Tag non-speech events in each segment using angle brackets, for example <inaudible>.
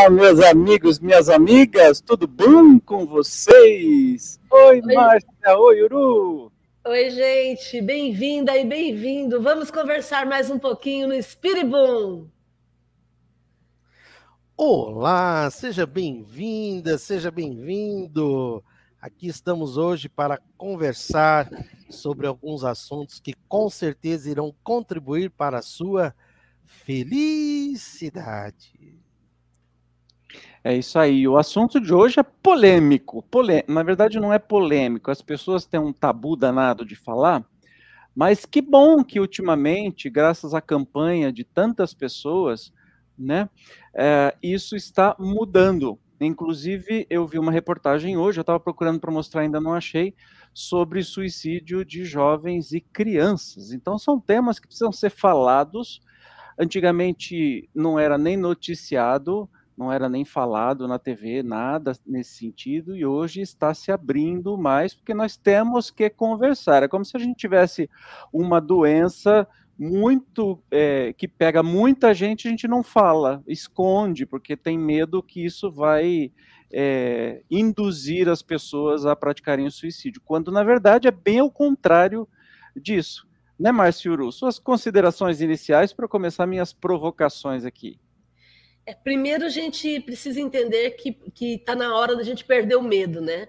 Olá, meus amigos, minhas amigas, tudo bom com vocês? Oi, Oi. Márcia, oi, Uru. Oi, gente, bem-vinda e bem-vindo. Vamos conversar mais um pouquinho no Spiribum. Olá, seja bem-vinda, seja bem-vindo. Aqui estamos hoje para conversar sobre alguns assuntos que com certeza irão contribuir para a sua felicidade. É isso aí. O assunto de hoje é polêmico. Polê... Na verdade, não é polêmico. As pessoas têm um tabu danado de falar, mas que bom que ultimamente, graças à campanha de tantas pessoas, né, é, isso está mudando. Inclusive, eu vi uma reportagem hoje, eu estava procurando para mostrar, ainda não achei, sobre suicídio de jovens e crianças. Então, são temas que precisam ser falados. Antigamente não era nem noticiado, não era nem falado na TV, nada nesse sentido, e hoje está se abrindo mais, porque nós temos que conversar. É como se a gente tivesse uma doença muito é, que pega muita gente, a gente não fala, esconde, porque tem medo que isso vai é, induzir as pessoas a praticarem o suicídio, quando na verdade é bem o contrário disso. Né, Márcio Uru? Suas considerações iniciais para começar minhas provocações aqui. É, primeiro, a gente precisa entender que está na hora da gente perder o medo, né?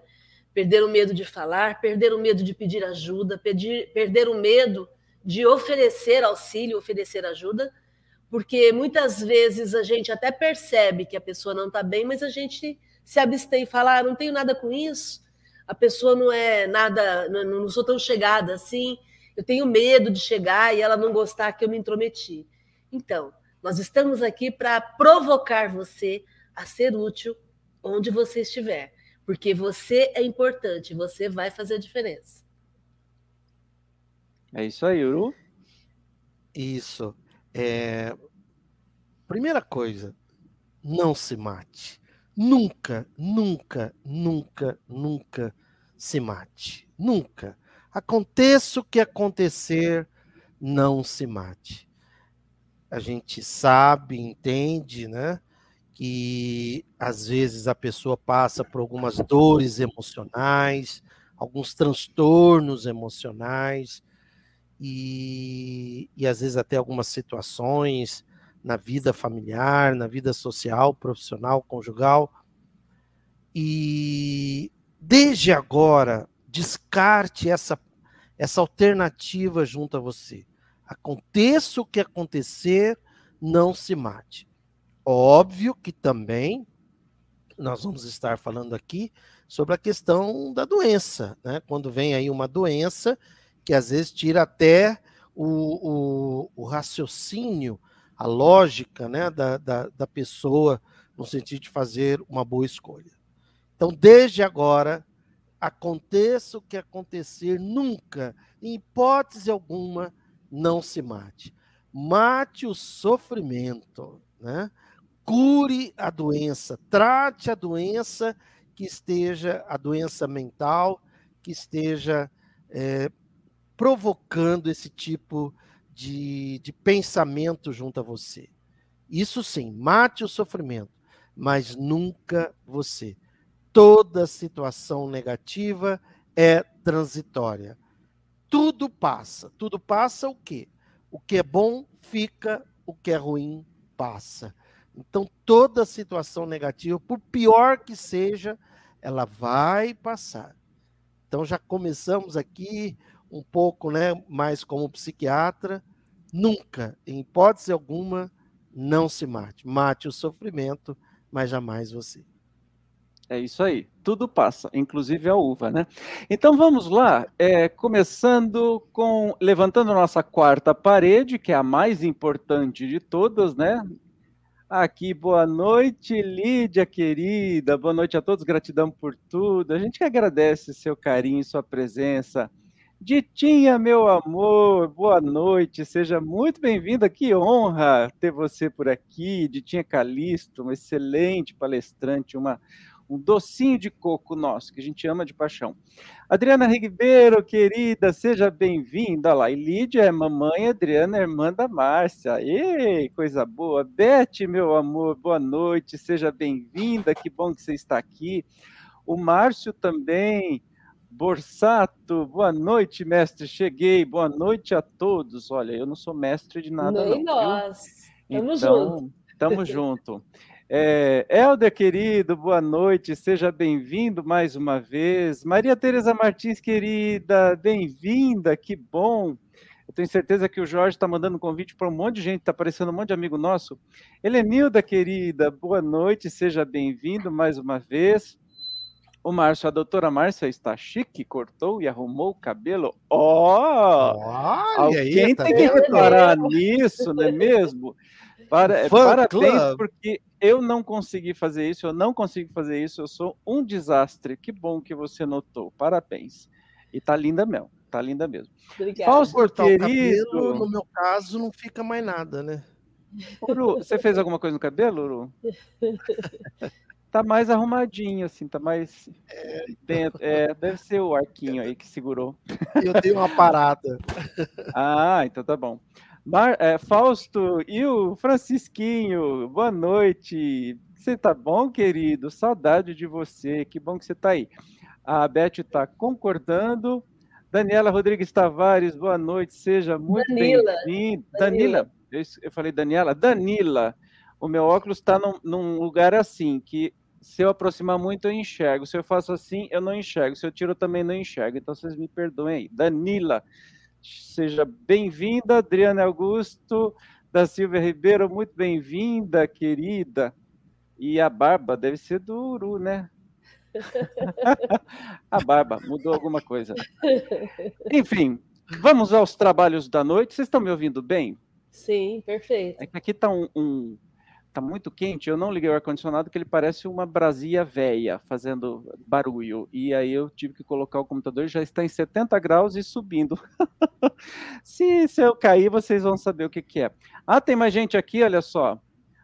Perder o medo de falar, perder o medo de pedir ajuda, pedir, perder o medo de oferecer auxílio, oferecer ajuda, porque muitas vezes a gente até percebe que a pessoa não está bem, mas a gente se abstém e fala: ah, não tenho nada com isso, a pessoa não é nada, não sou tão chegada assim, eu tenho medo de chegar e ela não gostar que eu me intrometi. Então, nós estamos aqui para provocar você a ser útil onde você estiver, porque você é importante, você vai fazer a diferença. É isso aí, Uru. Isso. É... Primeira coisa, não se mate. Nunca, nunca, nunca, nunca se mate. Nunca. Aconteça o que acontecer, não se mate a gente sabe, entende, né? Que às vezes a pessoa passa por algumas dores emocionais, alguns transtornos emocionais, e, e às vezes até algumas situações na vida familiar, na vida social, profissional, conjugal. E desde agora, descarte essa, essa alternativa junto a você. Aconteça o que acontecer, não se mate. Óbvio que também nós vamos estar falando aqui sobre a questão da doença, né? Quando vem aí uma doença que às vezes tira até o, o, o raciocínio, a lógica, né, da, da, da pessoa no sentido de fazer uma boa escolha. Então, desde agora, aconteça o que acontecer, nunca, em hipótese alguma, não se mate. Mate o sofrimento, né? Cure a doença, trate a doença que esteja, a doença mental, que esteja é, provocando esse tipo de, de pensamento junto a você. Isso sim, mate o sofrimento, mas nunca você. Toda situação negativa é transitória tudo passa. Tudo passa o quê? O que é bom fica, o que é ruim passa. Então, toda situação negativa, por pior que seja, ela vai passar. Então, já começamos aqui um pouco né, mais como psiquiatra. Nunca, em hipótese alguma, não se mate. Mate o sofrimento, mas jamais você. É isso aí, tudo passa, inclusive a uva, né? Então vamos lá, é, começando com levantando nossa quarta parede, que é a mais importante de todas, né? Aqui, boa noite, Lídia querida, boa noite a todos, gratidão por tudo. A gente que agradece seu carinho, sua presença. Ditinha, meu amor, boa noite, seja muito bem-vinda, que honra ter você por aqui. Ditinha Calisto, uma excelente palestrante, uma um docinho de coco nosso, que a gente ama de paixão. Adriana Ribeiro, querida, seja bem-vinda lá. E Lídia é mamãe, Adriana é irmã da Márcia. Ei, coisa boa. Beth, meu amor, boa noite, seja bem-vinda, que bom que você está aqui. O Márcio também, Borsato, boa noite, mestre. Cheguei, boa noite a todos. Olha, eu não sou mestre de nada. Nem não, nós. Tamo então, junto. Tamo junto. É, Helder, querido, boa noite, seja bem-vindo mais uma vez. Maria Tereza Martins, querida, bem-vinda, que bom. Eu tenho certeza que o Jorge está mandando um convite para um monte de gente, está aparecendo um monte de amigo nosso. Helenilda, querida, boa noite, seja bem-vindo mais uma vez. O Márcio, a doutora Márcia está chique, cortou e arrumou o cabelo. Ó! Oh, alguém aí, tá tem que reparar nisso, não é mesmo? Para, parabéns, porque eu não consegui fazer isso, eu não consigo fazer isso, eu sou um desastre. Que bom que você notou. Parabéns. E tá linda mesmo, tá linda mesmo. Obrigada. Fausto, cortar querido... o cabelo, no meu caso, não fica mais nada, né? Uru, você fez alguma coisa no cabelo, Uru? <laughs> tá mais arrumadinho, assim, tá mais é, dentro. É, deve ser o arquinho aí que segurou. Eu tenho uma parada. ah, então tá bom. Mar, é, Fausto e o Francisquinho, boa noite. Você tá bom, querido? Saudade de você, que bom que você tá aí. A Beth está concordando. Daniela Rodrigues Tavares, boa noite, seja muito bem-vinda. Danila, Danila. Eu, eu falei Daniela? Danila, o meu óculos está num, num lugar assim, que se eu aproximar muito, eu enxergo. Se eu faço assim, eu não enxergo. Se eu tiro, eu também não enxergo. Então, vocês me perdoem aí. Danila, seja bem-vinda. Adriana Augusto da Silva Ribeiro, muito bem-vinda, querida. E a barba deve ser do Uru, né? <laughs> a barba, mudou alguma coisa. Enfim, vamos aos trabalhos da noite. Vocês estão me ouvindo bem? Sim, perfeito. É que aqui está um, um, tá muito quente, eu não liguei o ar-condicionado, que ele parece uma brasia velha, fazendo barulho. E aí eu tive que colocar o computador, já está em 70 graus e subindo. <laughs> se, se eu cair, vocês vão saber o que, que é. Ah, tem mais gente aqui, olha só.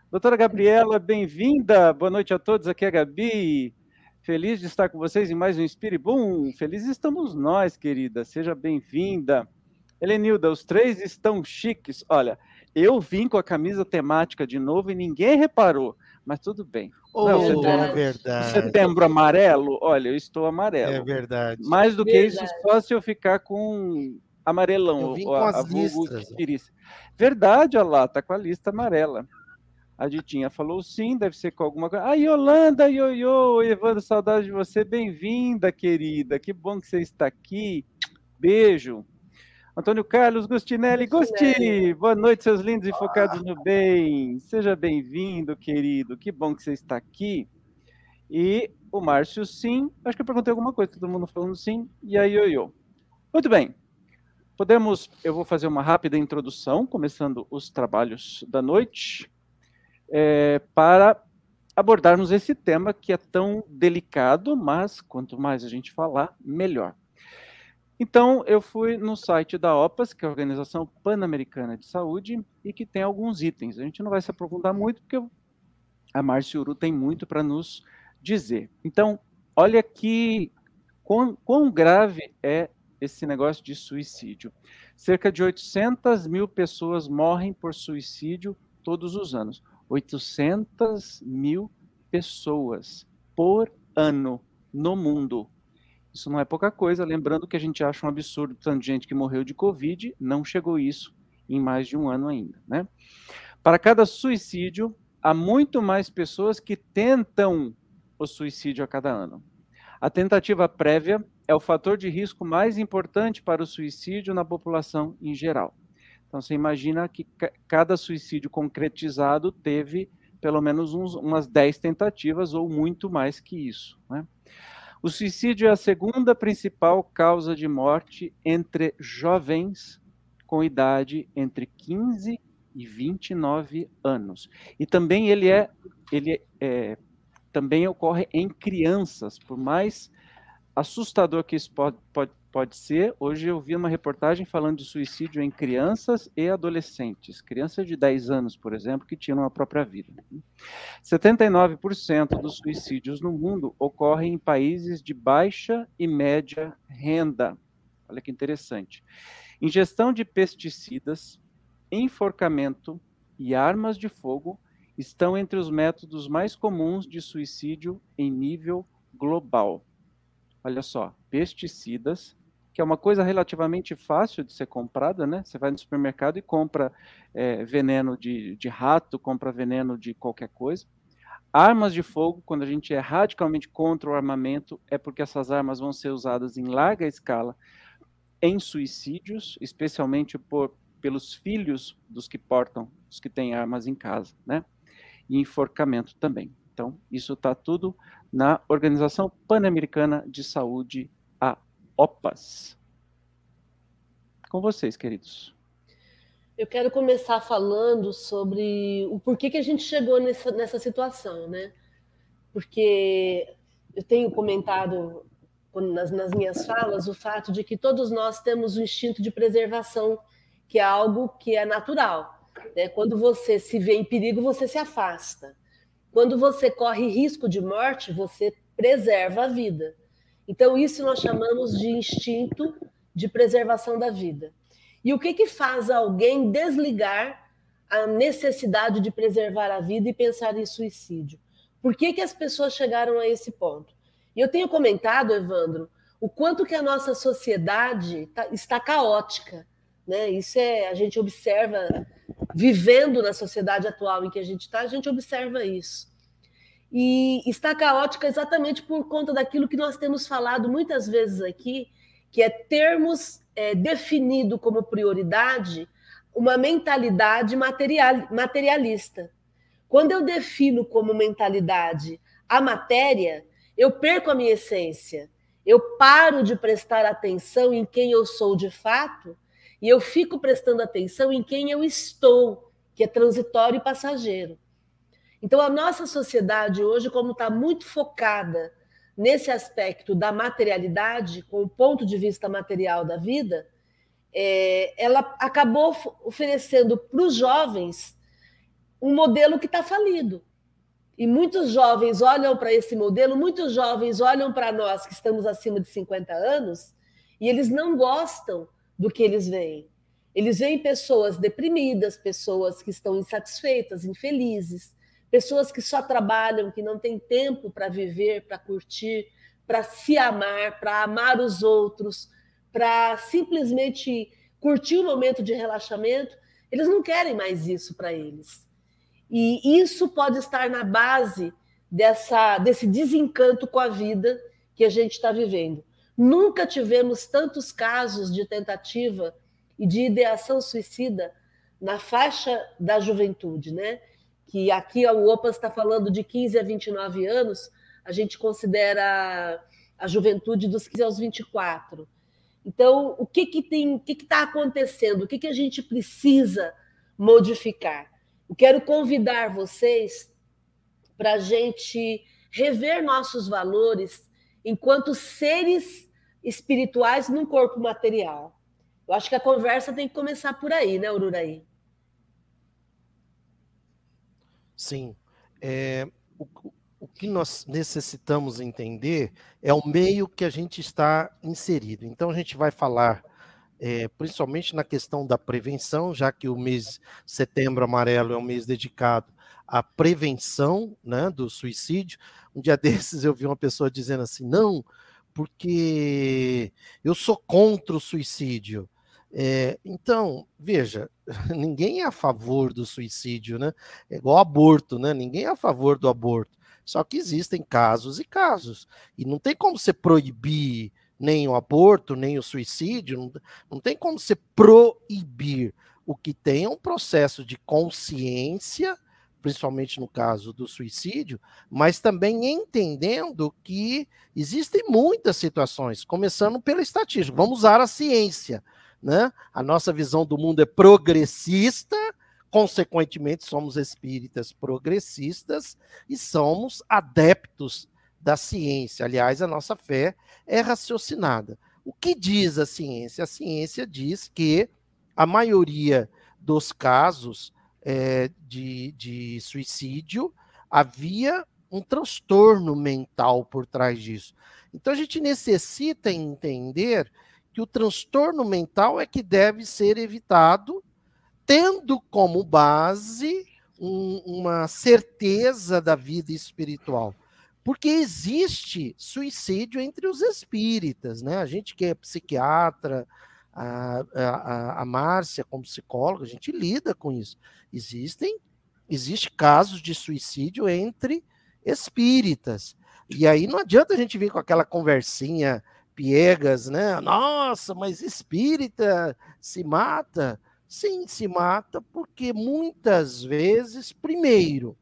Doutora Gabriela, bem-vinda. Boa noite a todos, aqui é a Gabi. Feliz de estar com vocês em mais um Spirit Boom. Felizes estamos nós, querida. Seja bem-vinda. Helenilda, os três estão chiques. Olha, eu vim com a camisa temática de novo e ninguém reparou, mas tudo bem. Oh, Não, setembro, é verdade. Setembro amarelo, olha, eu estou amarelo. É verdade. Mais do verdade. que isso, só se eu ficar com amarelão. Eu vim com a, as a listas. Verdade, olha lá, tá com a lista amarela. A Ditinha falou sim, deve ser com alguma coisa. Ah, Yolanda, ioiô, Evandro, saudade de você. Bem-vinda, querida. Que bom que você está aqui. Beijo. Antônio Carlos Gustinelli. Gusti, boa noite, seus lindos e focados no bem. Seja bem-vindo, querido. Que bom que você está aqui. E o Márcio, sim. Acho que eu perguntei alguma coisa, todo mundo falando sim. E aí, ioiô. Muito bem. Podemos, eu vou fazer uma rápida introdução, começando os trabalhos da noite, é, para abordarmos esse tema que é tão delicado, mas quanto mais a gente falar, melhor. Então, eu fui no site da OPAS, que é a Organização Pan-Americana de Saúde, e que tem alguns itens. A gente não vai se aprofundar muito, porque a Márcia Uru tem muito para nos dizer. Então, olha que quão, quão grave é esse negócio de suicídio. Cerca de 800 mil pessoas morrem por suicídio todos os anos. 800 mil pessoas por ano no mundo. Isso não é pouca coisa, lembrando que a gente acha um absurdo tanto gente que morreu de Covid, não chegou isso em mais de um ano ainda, né? Para cada suicídio, há muito mais pessoas que tentam o suicídio a cada ano. A tentativa prévia é o fator de risco mais importante para o suicídio na população em geral. Então, você imagina que cada suicídio concretizado teve pelo menos uns, umas 10 tentativas ou muito mais que isso. Né? O suicídio é a segunda principal causa de morte entre jovens com idade entre 15 e 29 anos. E também ele é, ele é, também ocorre em crianças, por mais assustador que isso pode, pode Pode ser. Hoje eu vi uma reportagem falando de suicídio em crianças e adolescentes. Crianças de 10 anos, por exemplo, que tinham a própria vida. 79% dos suicídios no mundo ocorrem em países de baixa e média renda. Olha que interessante. Ingestão de pesticidas, enforcamento e armas de fogo estão entre os métodos mais comuns de suicídio em nível global. Olha só, pesticidas, que é uma coisa relativamente fácil de ser comprada, né? Você vai no supermercado e compra é, veneno de, de rato, compra veneno de qualquer coisa. Armas de fogo, quando a gente é radicalmente contra o armamento, é porque essas armas vão ser usadas em larga escala em suicídios, especialmente por, pelos filhos dos que portam, os que têm armas em casa, né? E enforcamento também. Então, isso está tudo na Organização Pan-Americana de Saúde, OPAS. Com vocês, queridos. Eu quero começar falando sobre o porquê que a gente chegou nessa, nessa situação, né? Porque eu tenho comentado nas, nas minhas falas o fato de que todos nós temos o instinto de preservação, que é algo que é natural. Né? Quando você se vê em perigo, você se afasta. Quando você corre risco de morte, você preserva a vida. Então, isso nós chamamos de instinto de preservação da vida. E o que, que faz alguém desligar a necessidade de preservar a vida e pensar em suicídio? Por que, que as pessoas chegaram a esse ponto? E eu tenho comentado, Evandro, o quanto que a nossa sociedade tá, está caótica. Né? Isso é, a gente observa, vivendo na sociedade atual em que a gente está, a gente observa isso e está caótica exatamente por conta daquilo que nós temos falado muitas vezes aqui, que é termos é, definido como prioridade uma mentalidade material, materialista. Quando eu defino como mentalidade a matéria, eu perco a minha essência. Eu paro de prestar atenção em quem eu sou de fato e eu fico prestando atenção em quem eu estou, que é transitório e passageiro. Então, a nossa sociedade hoje, como está muito focada nesse aspecto da materialidade, com o ponto de vista material da vida, é, ela acabou oferecendo para os jovens um modelo que está falido. E muitos jovens olham para esse modelo, muitos jovens olham para nós que estamos acima de 50 anos e eles não gostam do que eles veem. Eles veem pessoas deprimidas, pessoas que estão insatisfeitas, infelizes, pessoas que só trabalham, que não têm tempo para viver, para curtir, para se amar, para amar os outros, para simplesmente curtir o momento de relaxamento, eles não querem mais isso para eles. E isso pode estar na base dessa, desse desencanto com a vida que a gente está vivendo. Nunca tivemos tantos casos de tentativa e de ideação suicida na faixa da juventude, né? Que aqui o OPAS está falando de 15 a 29 anos, a gente considera a juventude dos 15 aos 24. Então, o que que tem, o que está acontecendo? O que, que a gente precisa modificar? Eu quero convidar vocês para a gente rever nossos valores enquanto seres espirituais num corpo material. Eu acho que a conversa tem que começar por aí, né, Ururaí? Sim. É, o, o que nós necessitamos entender é o meio que a gente está inserido. Então, a gente vai falar é, principalmente na questão da prevenção, já que o mês setembro amarelo é um mês dedicado à prevenção né, do suicídio. Um dia <laughs> desses eu vi uma pessoa dizendo assim: não, porque eu sou contra o suicídio. É, então, veja, <laughs> ninguém é a favor do suicídio, né? É igual aborto, né? Ninguém é a favor do aborto. Só que existem casos e casos. E não tem como você proibir nem o aborto, nem o suicídio, não, não tem como você proibir. O que tem é um processo de consciência, principalmente no caso do suicídio, mas também entendendo que existem muitas situações, começando pela estatística. Vamos usar a ciência né? A nossa visão do mundo é progressista, consequentemente, somos espíritas progressistas e somos adeptos da ciência. Aliás, a nossa fé é raciocinada. O que diz a ciência? A ciência diz que a maioria dos casos é, de, de suicídio havia um transtorno mental por trás disso. Então a gente necessita entender que o transtorno mental é que deve ser evitado, tendo como base um, uma certeza da vida espiritual. Porque existe suicídio entre os espíritas, né? A gente que é psiquiatra, a, a, a Márcia como psicóloga, a gente lida com isso. Existem, existe casos de suicídio entre espíritas. E aí não adianta a gente vir com aquela conversinha piegas, né? Nossa, mas espírita se mata. Sim, se mata porque muitas vezes, primeiro,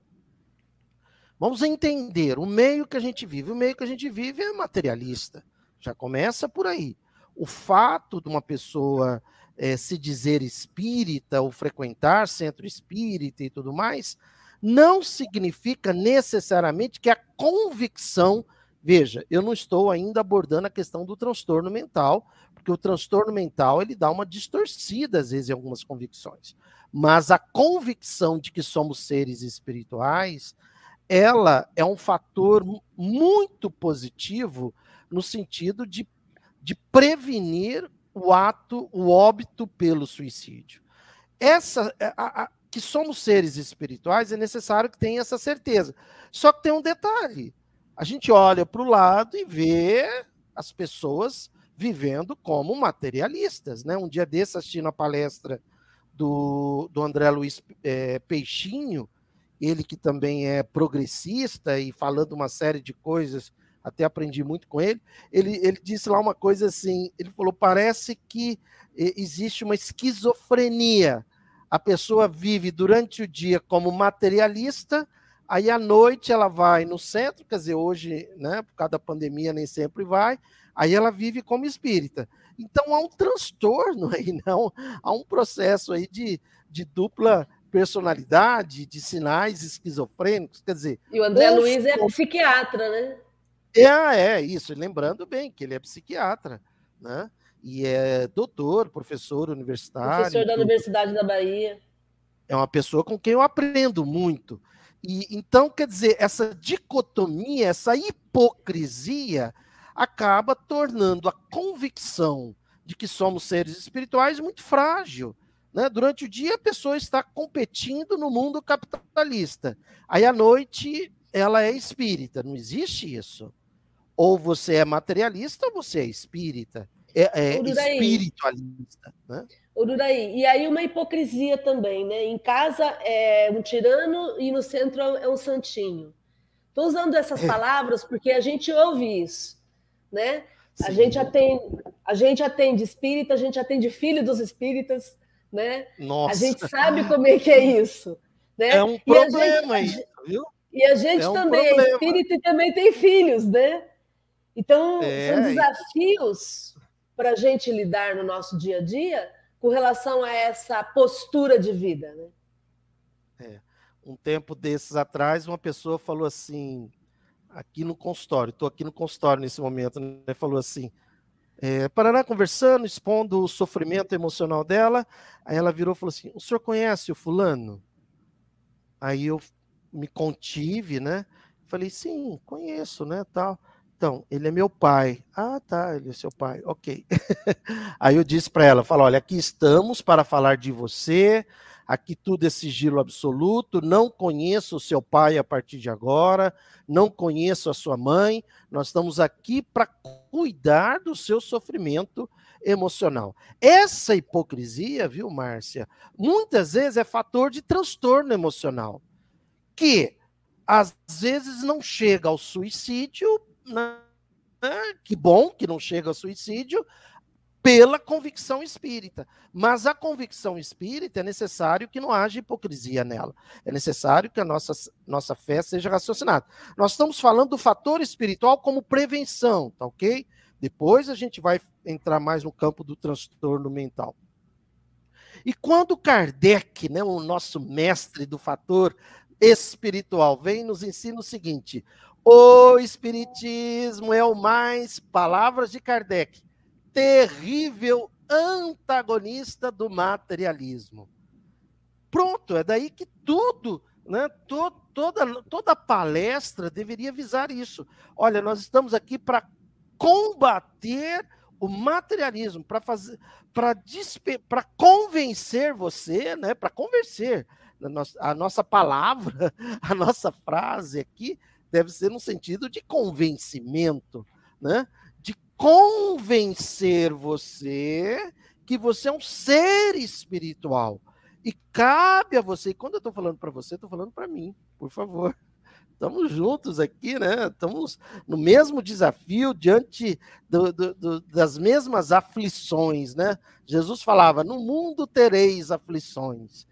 vamos entender o meio que a gente vive. O meio que a gente vive é materialista. Já começa por aí. O fato de uma pessoa é, se dizer espírita ou frequentar centro espírita e tudo mais, não significa necessariamente que a convicção. Veja, eu não estou ainda abordando a questão do transtorno mental, porque o transtorno mental ele dá uma distorcida às vezes em algumas convicções. Mas a convicção de que somos seres espirituais, ela é um fator muito positivo no sentido de, de prevenir o ato, o óbito pelo suicídio. Essa a, a, que somos seres espirituais é necessário que tenha essa certeza. Só que tem um detalhe: a gente olha para o lado e vê as pessoas vivendo como materialistas. Né? Um dia desse, assistindo a palestra do, do André Luiz é, Peixinho, ele que também é progressista e falando uma série de coisas, até aprendi muito com ele, ele, ele disse lá uma coisa assim, ele falou, parece que existe uma esquizofrenia, a pessoa vive durante o dia como materialista, aí à noite ela vai no centro, quer dizer, hoje, né, por causa da pandemia nem sempre vai, Aí ela vive como espírita. Então há um transtorno <laughs> aí, não? Há um processo aí de, de dupla personalidade, de sinais esquizofrênicos, quer dizer. E o André Luiz é psiquiatra, né? É, é isso. Lembrando bem que ele é psiquiatra, né? E é doutor, professor universitário. Professor da. Universidade da Bahia. É uma pessoa com quem eu aprendo muito. E então, quer dizer, essa dicotomia, essa hipocrisia, acaba tornando a convicção de que somos seres espirituais muito frágil. Né? Durante o dia, a pessoa está competindo no mundo capitalista. Aí, à noite, ela é espírita. Não existe isso. Ou você é materialista ou você é espírita. É, é espiritualista. Né? Ururaí. E aí uma hipocrisia também, né? Em casa é um tirano e no centro é um santinho. Estou usando essas é. <laughs> palavras porque a gente ouve isso né? A gente atende, a gente atende espírita, a gente atende filho dos espíritas, né? Nossa. A gente sabe como é que é isso, né? É um problema aí, viu? E a gente é um também é problema. é espírita e também tem filhos, né? Então, é. são desafios para a gente lidar no nosso dia a dia com relação a essa postura de vida, né? É. Um tempo desses atrás, uma pessoa falou assim: aqui no consultório, estou aqui no consultório nesse momento, né? Falou assim: é, Paraná conversando, expondo o sofrimento emocional dela. Aí ela virou e falou assim: O senhor conhece o fulano? Aí eu me contive, né? Falei: Sim, conheço, né? Tal. Então, ele é meu pai. Ah, tá, ele é seu pai. Ok. <laughs> Aí eu disse para ela: Fala, olha, aqui estamos para falar de você Aqui tudo é sigilo absoluto. Não conheço o seu pai a partir de agora. Não conheço a sua mãe. Nós estamos aqui para cuidar do seu sofrimento emocional. Essa hipocrisia, viu, Márcia, muitas vezes é fator de transtorno emocional, que às vezes não chega ao suicídio, né? que bom que não chega ao suicídio, pela convicção espírita. Mas a convicção espírita é necessário que não haja hipocrisia nela. É necessário que a nossa, nossa fé seja raciocinada. Nós estamos falando do fator espiritual como prevenção, tá ok? Depois a gente vai entrar mais no campo do transtorno mental. E quando Kardec, né, o nosso mestre do fator espiritual, vem nos ensina o seguinte: o espiritismo é o mais, palavras de Kardec, terrível antagonista do materialismo. Pronto, é daí que tudo, né, to, toda, toda palestra deveria visar isso. Olha, nós estamos aqui para combater o materialismo, para fazer, para convencer você, né, para convencer. A nossa palavra, <laughs> a nossa frase aqui deve ser no sentido de convencimento, né? De convencer você que você é um ser espiritual. E cabe a você, e quando eu estou falando para você, estou falando para mim, por favor. Estamos juntos aqui, né? Estamos no mesmo desafio, diante do, do, do, das mesmas aflições, né? Jesus falava: no mundo tereis aflições.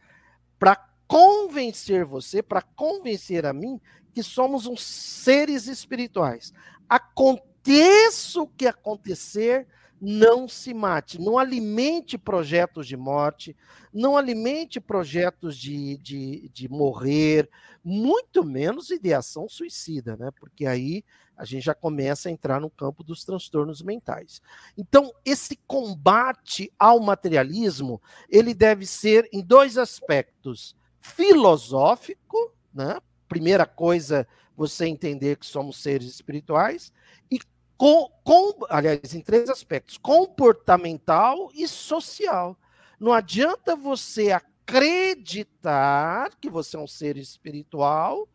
Para convencer você, para convencer a mim, que somos uns seres espirituais. Aconteça o que acontecer, não se mate, não alimente projetos de morte, não alimente projetos de, de, de morrer, muito menos ideação suicida, né? Porque aí a gente já começa a entrar no campo dos transtornos mentais. Então, esse combate ao materialismo, ele deve ser em dois aspectos: filosófico, né? Primeira coisa, você entender que somos seres espirituais, e com, com, aliás, em três aspectos: comportamental e social. Não adianta você acreditar que você é um ser espiritual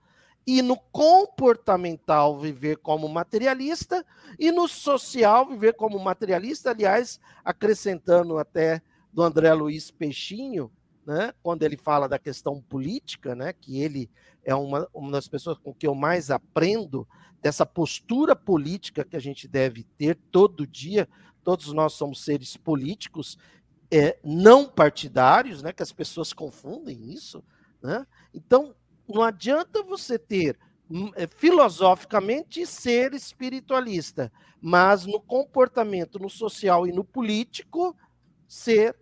e no comportamental viver como materialista e no social viver como materialista, aliás, acrescentando até do André Luiz Peixinho, né, quando ele fala da questão política, né, que ele é uma, uma das pessoas com que eu mais aprendo dessa postura política que a gente deve ter todo dia. Todos nós somos seres políticos, é, não partidários, né, que as pessoas confundem isso. Né? Então, não adianta você ter hum, é, filosoficamente ser espiritualista, mas no comportamento, no social e no político ser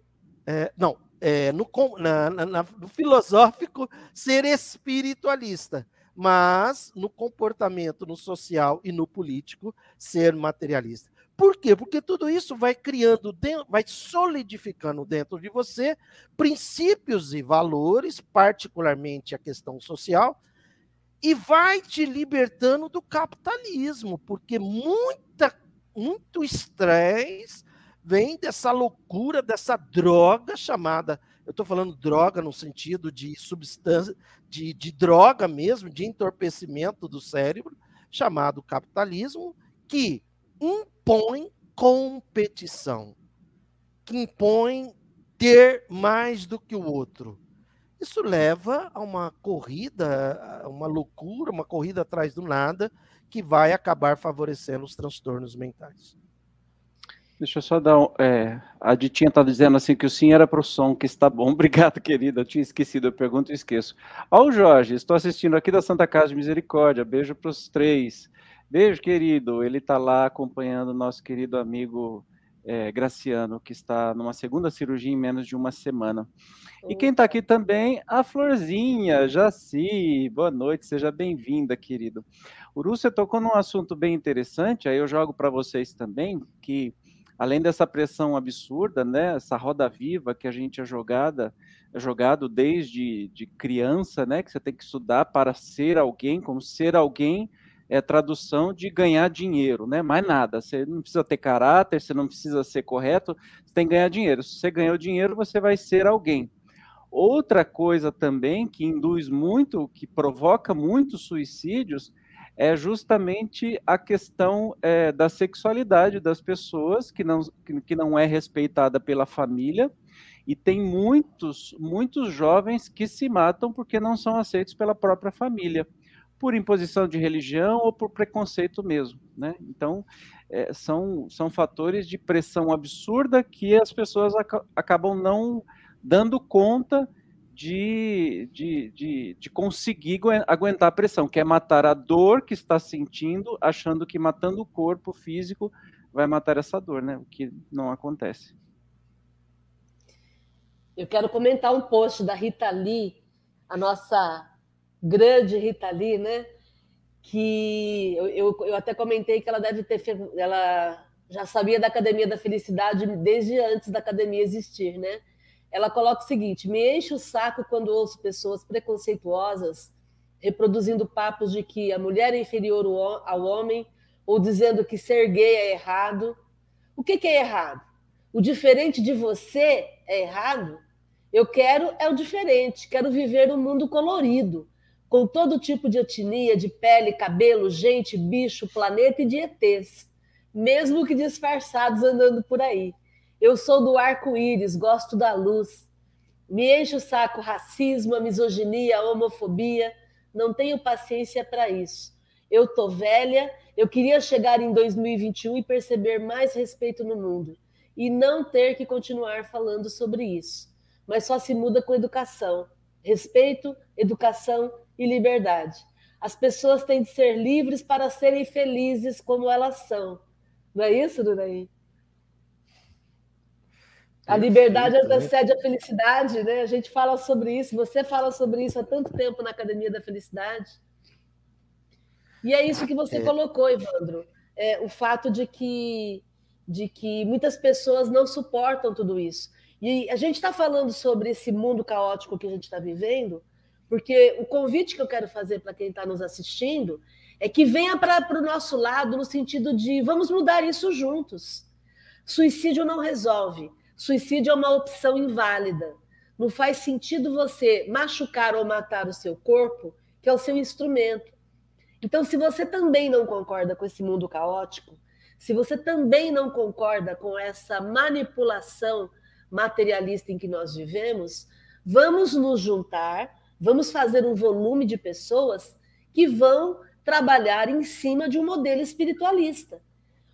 é, não é, no, na, na, no filosófico, ser espiritualista, mas no comportamento, no social e no político, ser materialista. Por quê? Porque tudo isso vai criando, vai solidificando dentro de você princípios e valores, particularmente a questão social, e vai te libertando do capitalismo, porque muita, muito estresse vem dessa loucura, dessa droga chamada. Eu estou falando droga no sentido de substância, de, de droga mesmo, de entorpecimento do cérebro, chamado capitalismo, que impõe competição, que impõe ter mais do que o outro. Isso leva a uma corrida, a uma loucura, uma corrida atrás do nada, que vai acabar favorecendo os transtornos mentais. Deixa eu só dar um. É, a Ditinha está dizendo assim que o sim era para o som, que está bom. <laughs> Obrigado, querida. Eu tinha esquecido, eu pergunto e esqueço. Ó, o Jorge, estou assistindo aqui da Santa Casa de Misericórdia. Beijo para os três. Beijo, querido. Ele está lá acompanhando o nosso querido amigo é, Graciano, que está numa segunda cirurgia em menos de uma semana. E quem está aqui também, a Florzinha, Jaci. Boa noite, seja bem-vinda, querido. O Rússia tocou num assunto bem interessante, aí eu jogo para vocês também, que além dessa pressão absurda, né, essa roda viva que a gente é jogada, é jogado desde de criança, né, que você tem que estudar para ser alguém, como ser alguém é tradução de ganhar dinheiro, né? Mais nada. Você não precisa ter caráter, você não precisa ser correto, você tem que ganhar dinheiro. Se você ganhou dinheiro, você vai ser alguém. Outra coisa também que induz muito, que provoca muitos suicídios, é justamente a questão é, da sexualidade das pessoas que não, que, não é respeitada pela família e tem muitos, muitos jovens que se matam porque não são aceitos pela própria família, por imposição de religião ou por preconceito mesmo, né? Então, é, são, são fatores de pressão absurda que as pessoas ac acabam não dando conta de, de, de, de, conseguir aguentar a pressão, que é matar a dor que está sentindo, achando que matando o corpo físico vai matar essa dor, né? O que não acontece. Eu quero comentar um post da Rita Lee, a nossa grande Rita Lee, né? Que eu, eu, eu até comentei que ela deve ter ela já sabia da Academia da Felicidade desde antes da academia existir, né? Ela coloca o seguinte: me enche o saco quando ouço pessoas preconceituosas reproduzindo papos de que a mulher é inferior ao homem ou dizendo que ser gay é errado. O que, que é errado? O diferente de você é errado? Eu quero é o diferente, quero viver um mundo colorido, com todo tipo de etnia, de pele, cabelo, gente, bicho, planeta e de ETs, mesmo que disfarçados andando por aí. Eu sou do arco-íris, gosto da luz. Me enche o saco racismo, a misoginia, a homofobia. Não tenho paciência para isso. Eu tô velha, eu queria chegar em 2021 e perceber mais respeito no mundo e não ter que continuar falando sobre isso. Mas só se muda com educação, respeito, educação e liberdade. As pessoas têm de ser livres para serem felizes como elas são. Não é isso, Dunaí? A liberdade antecede a felicidade, né? A gente fala sobre isso, você fala sobre isso há tanto tempo na Academia da Felicidade. E é isso que você é. colocou, Evandro. É, o fato de que, de que muitas pessoas não suportam tudo isso. E a gente está falando sobre esse mundo caótico que a gente está vivendo, porque o convite que eu quero fazer para quem está nos assistindo é que venha para o nosso lado no sentido de vamos mudar isso juntos. Suicídio não resolve. Suicídio é uma opção inválida. Não faz sentido você machucar ou matar o seu corpo, que é o seu instrumento. Então, se você também não concorda com esse mundo caótico, se você também não concorda com essa manipulação materialista em que nós vivemos, vamos nos juntar, vamos fazer um volume de pessoas que vão trabalhar em cima de um modelo espiritualista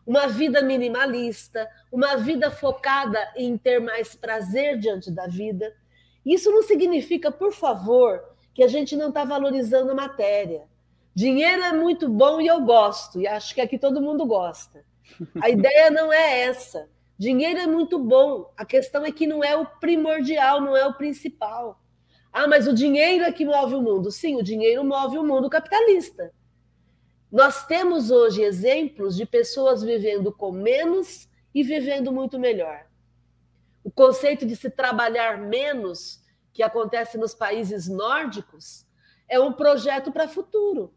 uma vida minimalista, uma vida focada em ter mais prazer diante da vida. Isso não significa, por favor, que a gente não está valorizando a matéria. Dinheiro é muito bom e eu gosto, e acho que aqui todo mundo gosta. A ideia não é essa. Dinheiro é muito bom, a questão é que não é o primordial, não é o principal. Ah, mas o dinheiro é que move o mundo. Sim, o dinheiro move o mundo capitalista. Nós temos hoje exemplos de pessoas vivendo com menos e vivendo muito melhor. O conceito de se trabalhar menos, que acontece nos países nórdicos, é um projeto para futuro.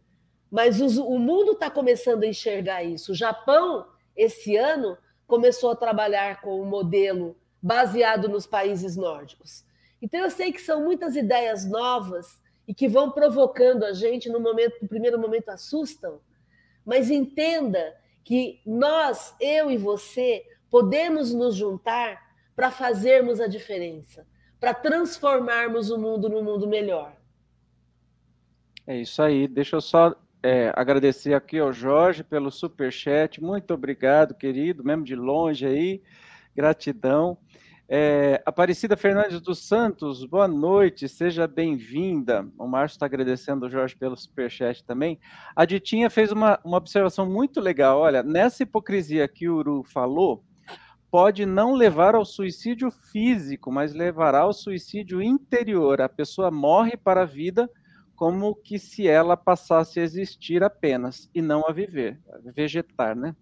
Mas o mundo está começando a enxergar isso. O Japão, esse ano, começou a trabalhar com um modelo baseado nos países nórdicos. Então, eu sei que são muitas ideias novas e que vão provocando a gente no momento, no primeiro momento assustam, mas entenda que nós, eu e você, podemos nos juntar para fazermos a diferença, para transformarmos o mundo num mundo melhor. É isso aí. Deixa eu só é, agradecer aqui ao Jorge pelo super chat. Muito obrigado, querido, mesmo de longe aí. Gratidão. É, Aparecida Fernandes dos Santos, boa noite, seja bem-vinda. O Márcio está agradecendo o Jorge pelo superchat também. A Ditinha fez uma, uma observação muito legal. Olha, nessa hipocrisia que o Uru falou, pode não levar ao suicídio físico, mas levará ao suicídio interior. A pessoa morre para a vida como que se ela passasse a existir apenas e não a viver, a vegetar, né?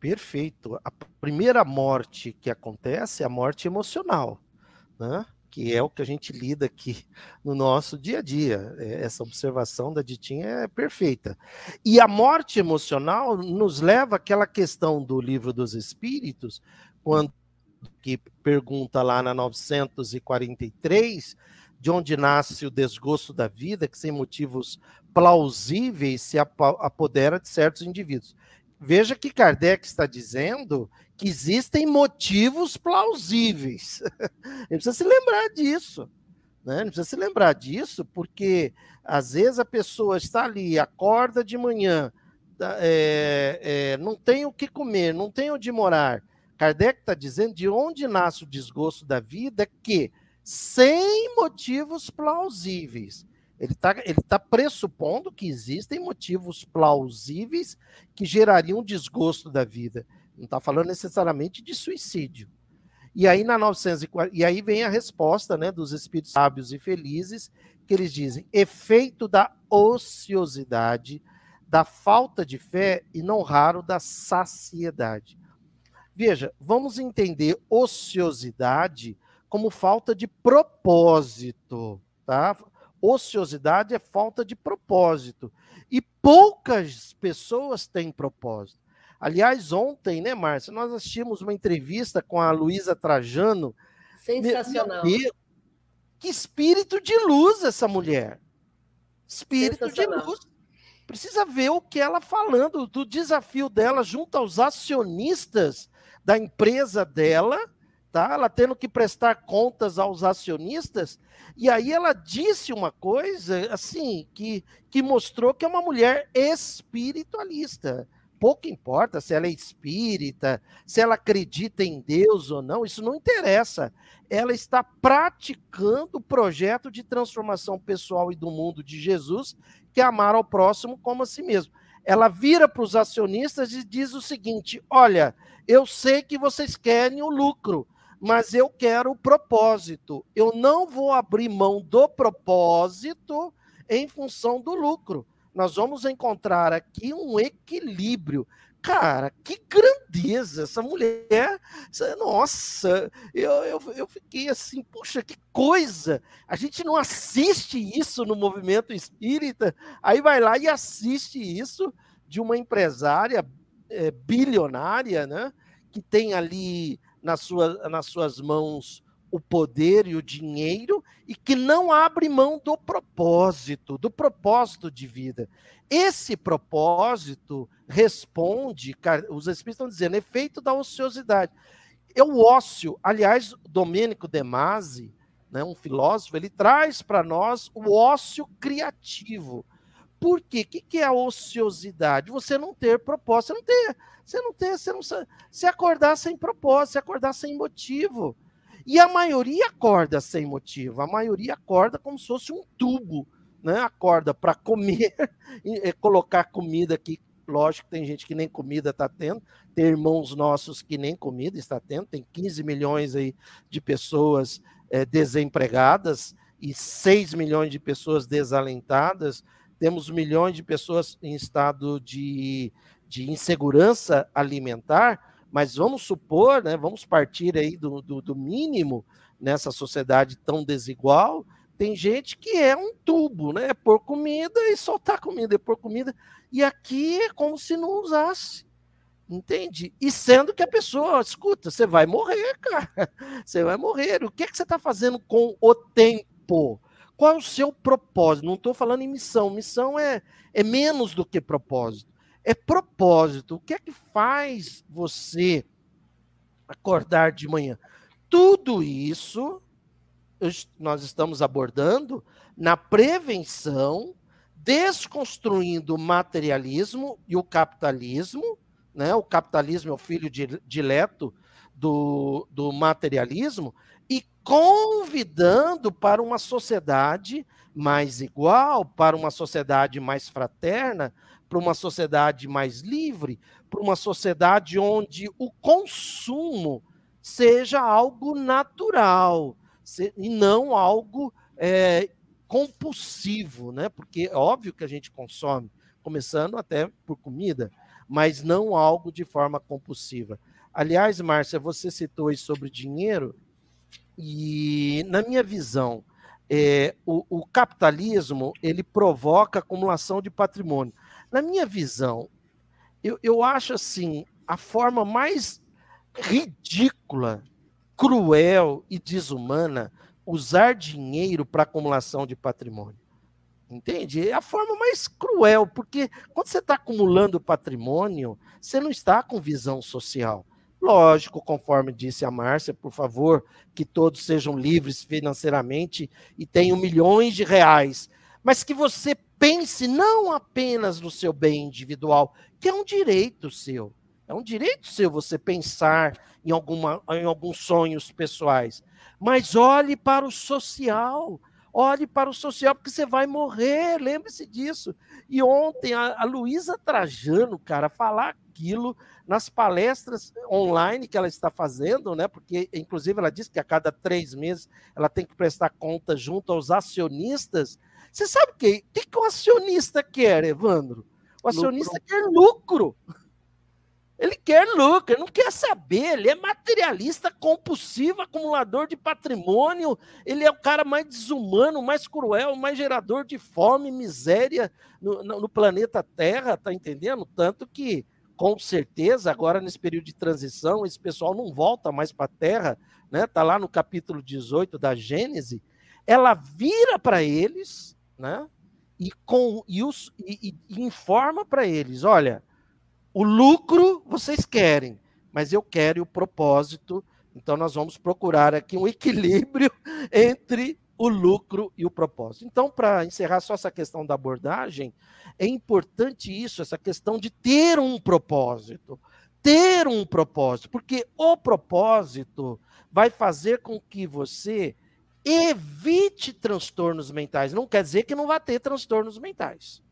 Perfeito. A primeira morte que acontece é a morte emocional, né? que é o que a gente lida aqui <laughs> no nosso dia a dia. É, essa observação da Ditinha é perfeita. E a morte emocional nos leva àquela questão do livro dos Espíritos, quando que pergunta lá na 943, de onde nasce o desgosto da vida, que sem motivos plausíveis se apodera de certos indivíduos. Veja que Kardec está dizendo que existem motivos plausíveis. <laughs> Ele precisa se lembrar disso. Né? Ele precisa se lembrar disso, porque às vezes a pessoa está ali, acorda de manhã, é, é, não tem o que comer, não tem onde morar. Kardec está dizendo de onde nasce o desgosto da vida que, sem motivos plausíveis, ele está ele tá pressupondo que existem motivos plausíveis que gerariam desgosto da vida. Não está falando necessariamente de suicídio. E aí, na 940, e aí vem a resposta né, dos espíritos sábios e felizes, que eles dizem: efeito da ociosidade, da falta de fé e não raro da saciedade. Veja, vamos entender ociosidade como falta de propósito, tá? Ociosidade é falta de propósito. E poucas pessoas têm propósito. Aliás, ontem, né, Márcia, nós assistimos uma entrevista com a Luísa Trajano. Sensacional. Meu, que espírito de luz essa mulher. Espírito de luz. Precisa ver o que ela falando do desafio dela junto aos acionistas da empresa dela, tá? Ela tendo que prestar contas aos acionistas. E aí ela disse uma coisa assim que, que mostrou que é uma mulher espiritualista. Pouco importa se ela é espírita, se ela acredita em Deus ou não, isso não interessa. Ela está praticando o projeto de transformação pessoal e do mundo de Jesus que é amar ao próximo como a si mesmo. Ela vira para os acionistas e diz o seguinte: olha, eu sei que vocês querem o lucro, mas eu quero o propósito. Eu não vou abrir mão do propósito em função do lucro. Nós vamos encontrar aqui um equilíbrio. Cara, que grandeza! Essa mulher, nossa, eu, eu, eu fiquei assim, puxa, que coisa! A gente não assiste isso no movimento espírita, aí vai lá e assiste isso de uma empresária é, bilionária, né? Que tem ali nas, sua, nas suas mãos o poder e o dinheiro e que não abre mão do propósito, do propósito de vida. Esse propósito responde, os espíritos estão dizendo, efeito da ociosidade. É o ócio, aliás, Domênico De Masi, né, um filósofo, ele traz para nós o ócio criativo. Por quê? O que é a ociosidade? Você não ter propósito, você não ter, você não ter, você não se acordar sem propósito, se acordar sem motivo. E a maioria acorda sem motivo, a maioria acorda como se fosse um tubo, né? Acorda para comer, <laughs> e colocar comida aqui. Lógico que tem gente que nem comida está tendo, tem irmãos nossos que nem comida está tendo, tem 15 milhões aí de pessoas é, desempregadas e 6 milhões de pessoas desalentadas, temos milhões de pessoas em estado de, de insegurança alimentar, mas vamos supor, né, vamos partir aí do, do, do mínimo nessa sociedade tão desigual, tem gente que é um tubo, né? É por comida e soltar comida, é por comida. E aqui é como se não usasse. Entende? E sendo que a pessoa, escuta, você vai morrer, cara. <laughs> Você vai morrer. O que, é que você está fazendo com o tempo? Qual o seu propósito? Não estou falando em missão. Missão é, é menos do que propósito é propósito. O que é que faz você acordar de manhã? Tudo isso nós estamos abordando na prevenção, desconstruindo o materialismo e o capitalismo. Né? O capitalismo é o filho dileto do, do materialismo, e convidando para uma sociedade mais igual, para uma sociedade mais fraterna, para uma sociedade mais livre, para uma sociedade onde o consumo seja algo natural e não algo é, compulsivo, né? Porque é óbvio que a gente consome, começando até por comida, mas não algo de forma compulsiva. Aliás, Márcia, você citou aí sobre dinheiro, e na minha visão, é, o, o capitalismo ele provoca acumulação de patrimônio. Na minha visão, eu, eu acho assim, a forma mais ridícula, cruel e desumana usar dinheiro para acumulação de patrimônio. Entende? É a forma mais cruel, porque quando você está acumulando patrimônio, você não está com visão social. Lógico, conforme disse a Márcia, por favor, que todos sejam livres financeiramente e tenham milhões de reais, mas que você pense não apenas no seu bem individual, que é um direito seu. É um direito seu você pensar em, alguma, em alguns sonhos pessoais. Mas olhe para o social. Olhe para o social, porque você vai morrer, lembre-se disso. E ontem a, a Luísa Trajano, cara, falar aquilo nas palestras online que ela está fazendo, né? Porque, inclusive, ela disse que a cada três meses ela tem que prestar conta junto aos acionistas você sabe o que, que, que o acionista quer, Evandro? O acionista lucro. quer lucro. Ele quer lucro, ele não quer saber, ele é materialista compulsivo, acumulador de patrimônio, ele é o cara mais desumano, mais cruel, mais gerador de fome, miséria no, no, planeta Terra, tá entendendo? Tanto que, com certeza, agora nesse período de transição, esse pessoal não volta mais para a Terra, né? Tá lá no capítulo 18 da Gênese, ela vira para eles, né? E, com, e, os, e, e informa para eles: olha, o lucro vocês querem, mas eu quero o propósito. Então nós vamos procurar aqui um equilíbrio <laughs> entre o lucro e o propósito. Então, para encerrar só essa questão da abordagem, é importante isso, essa questão de ter um propósito. Ter um propósito, porque o propósito vai fazer com que você evite transtornos mentais. Não quer dizer que não vai ter transtornos mentais.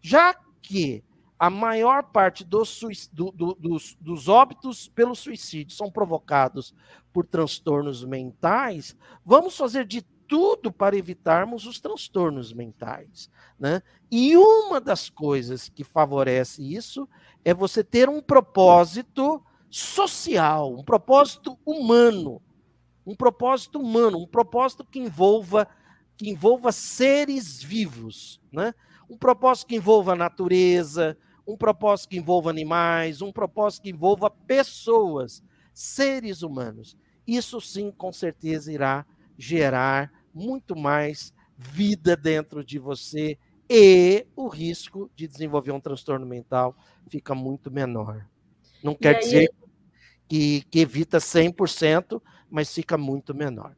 Já que a maior parte dos, do, do, dos, dos óbitos pelo suicídio são provocados por transtornos mentais, vamos fazer de tudo para evitarmos os transtornos mentais. Né? E uma das coisas que favorece isso é você ter um propósito social, um propósito humano, um propósito humano, um propósito que envolva que envolva seres vivos, né? Um propósito que envolva a natureza, um propósito que envolva animais, um propósito que envolva pessoas, seres humanos. Isso sim, com certeza, irá gerar muito mais vida dentro de você e o risco de desenvolver um transtorno mental fica muito menor. Não quer aí... dizer que, que evita 100%, mas fica muito menor.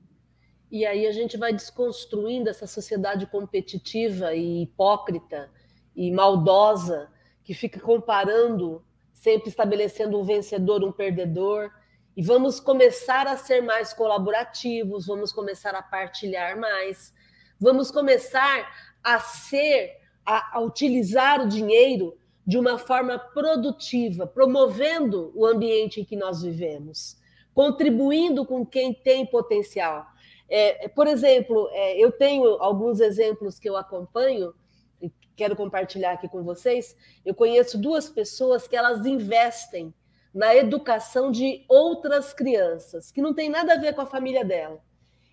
E aí a gente vai desconstruindo essa sociedade competitiva e hipócrita e maldosa que fica comparando, sempre estabelecendo um vencedor, um perdedor. E vamos começar a ser mais colaborativos, vamos começar a partilhar mais, vamos começar a ser, a, a utilizar o dinheiro de uma forma produtiva, promovendo o ambiente em que nós vivemos, contribuindo com quem tem potencial. É, por exemplo, é, eu tenho alguns exemplos que eu acompanho quero compartilhar aqui com vocês. Eu conheço duas pessoas que elas investem na educação de outras crianças, que não tem nada a ver com a família dela.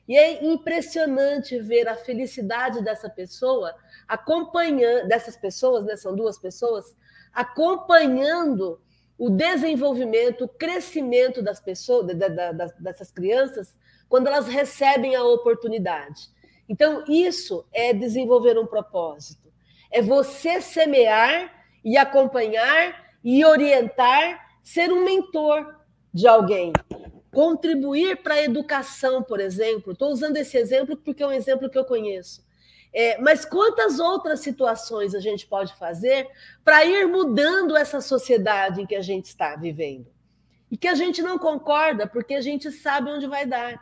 E é impressionante ver a felicidade dessa pessoa acompanhando, dessas pessoas, né, são duas pessoas, acompanhando o desenvolvimento, o crescimento das pessoas, dessas crianças, quando elas recebem a oportunidade. Então, isso é desenvolver um propósito é você semear e acompanhar e orientar, ser um mentor de alguém. Contribuir para a educação, por exemplo. Estou usando esse exemplo porque é um exemplo que eu conheço. É, mas quantas outras situações a gente pode fazer para ir mudando essa sociedade em que a gente está vivendo? E que a gente não concorda, porque a gente sabe onde vai dar.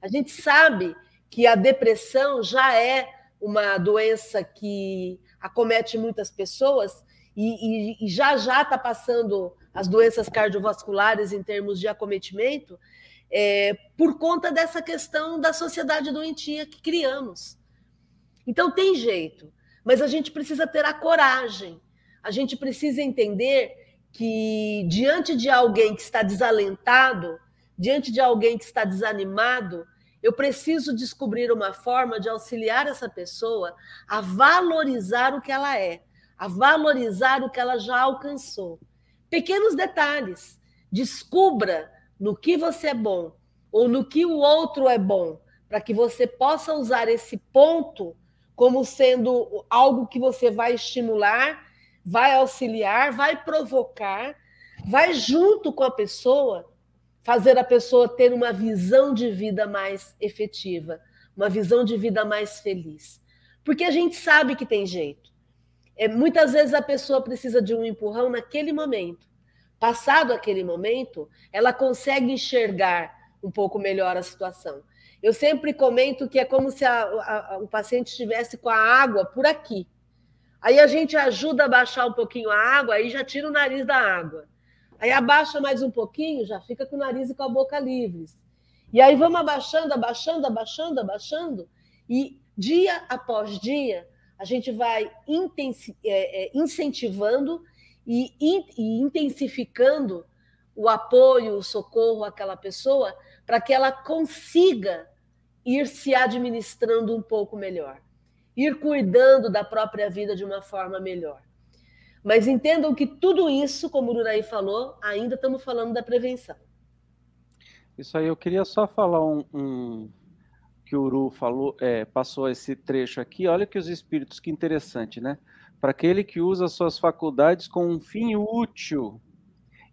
A gente sabe que a depressão já é uma doença que acomete muitas pessoas e, e, e já já está passando as doenças cardiovasculares em termos de acometimento, é, por conta dessa questão da sociedade doentia que criamos. Então tem jeito, mas a gente precisa ter a coragem, a gente precisa entender que diante de alguém que está desalentado, diante de alguém que está desanimado, eu preciso descobrir uma forma de auxiliar essa pessoa a valorizar o que ela é, a valorizar o que ela já alcançou. Pequenos detalhes. Descubra no que você é bom ou no que o outro é bom, para que você possa usar esse ponto como sendo algo que você vai estimular, vai auxiliar, vai provocar, vai junto com a pessoa fazer a pessoa ter uma visão de vida mais efetiva, uma visão de vida mais feliz. Porque a gente sabe que tem jeito. É, muitas vezes a pessoa precisa de um empurrão naquele momento. Passado aquele momento, ela consegue enxergar um pouco melhor a situação. Eu sempre comento que é como se a, a, o paciente estivesse com a água por aqui. Aí a gente ajuda a baixar um pouquinho a água, aí já tira o nariz da água. Aí abaixa mais um pouquinho, já fica com o nariz e com a boca livres. E aí vamos abaixando, abaixando, abaixando, abaixando. E dia após dia, a gente vai é, é, incentivando e, e intensificando o apoio, o socorro àquela pessoa para que ela consiga ir se administrando um pouco melhor, ir cuidando da própria vida de uma forma melhor. Mas entendam que tudo isso, como o Uraí falou, ainda estamos falando da prevenção. Isso aí, eu queria só falar um, um que o Uru falou, é, passou esse trecho aqui. Olha que os espíritos, que interessante, né? Para aquele que usa suas faculdades com um fim útil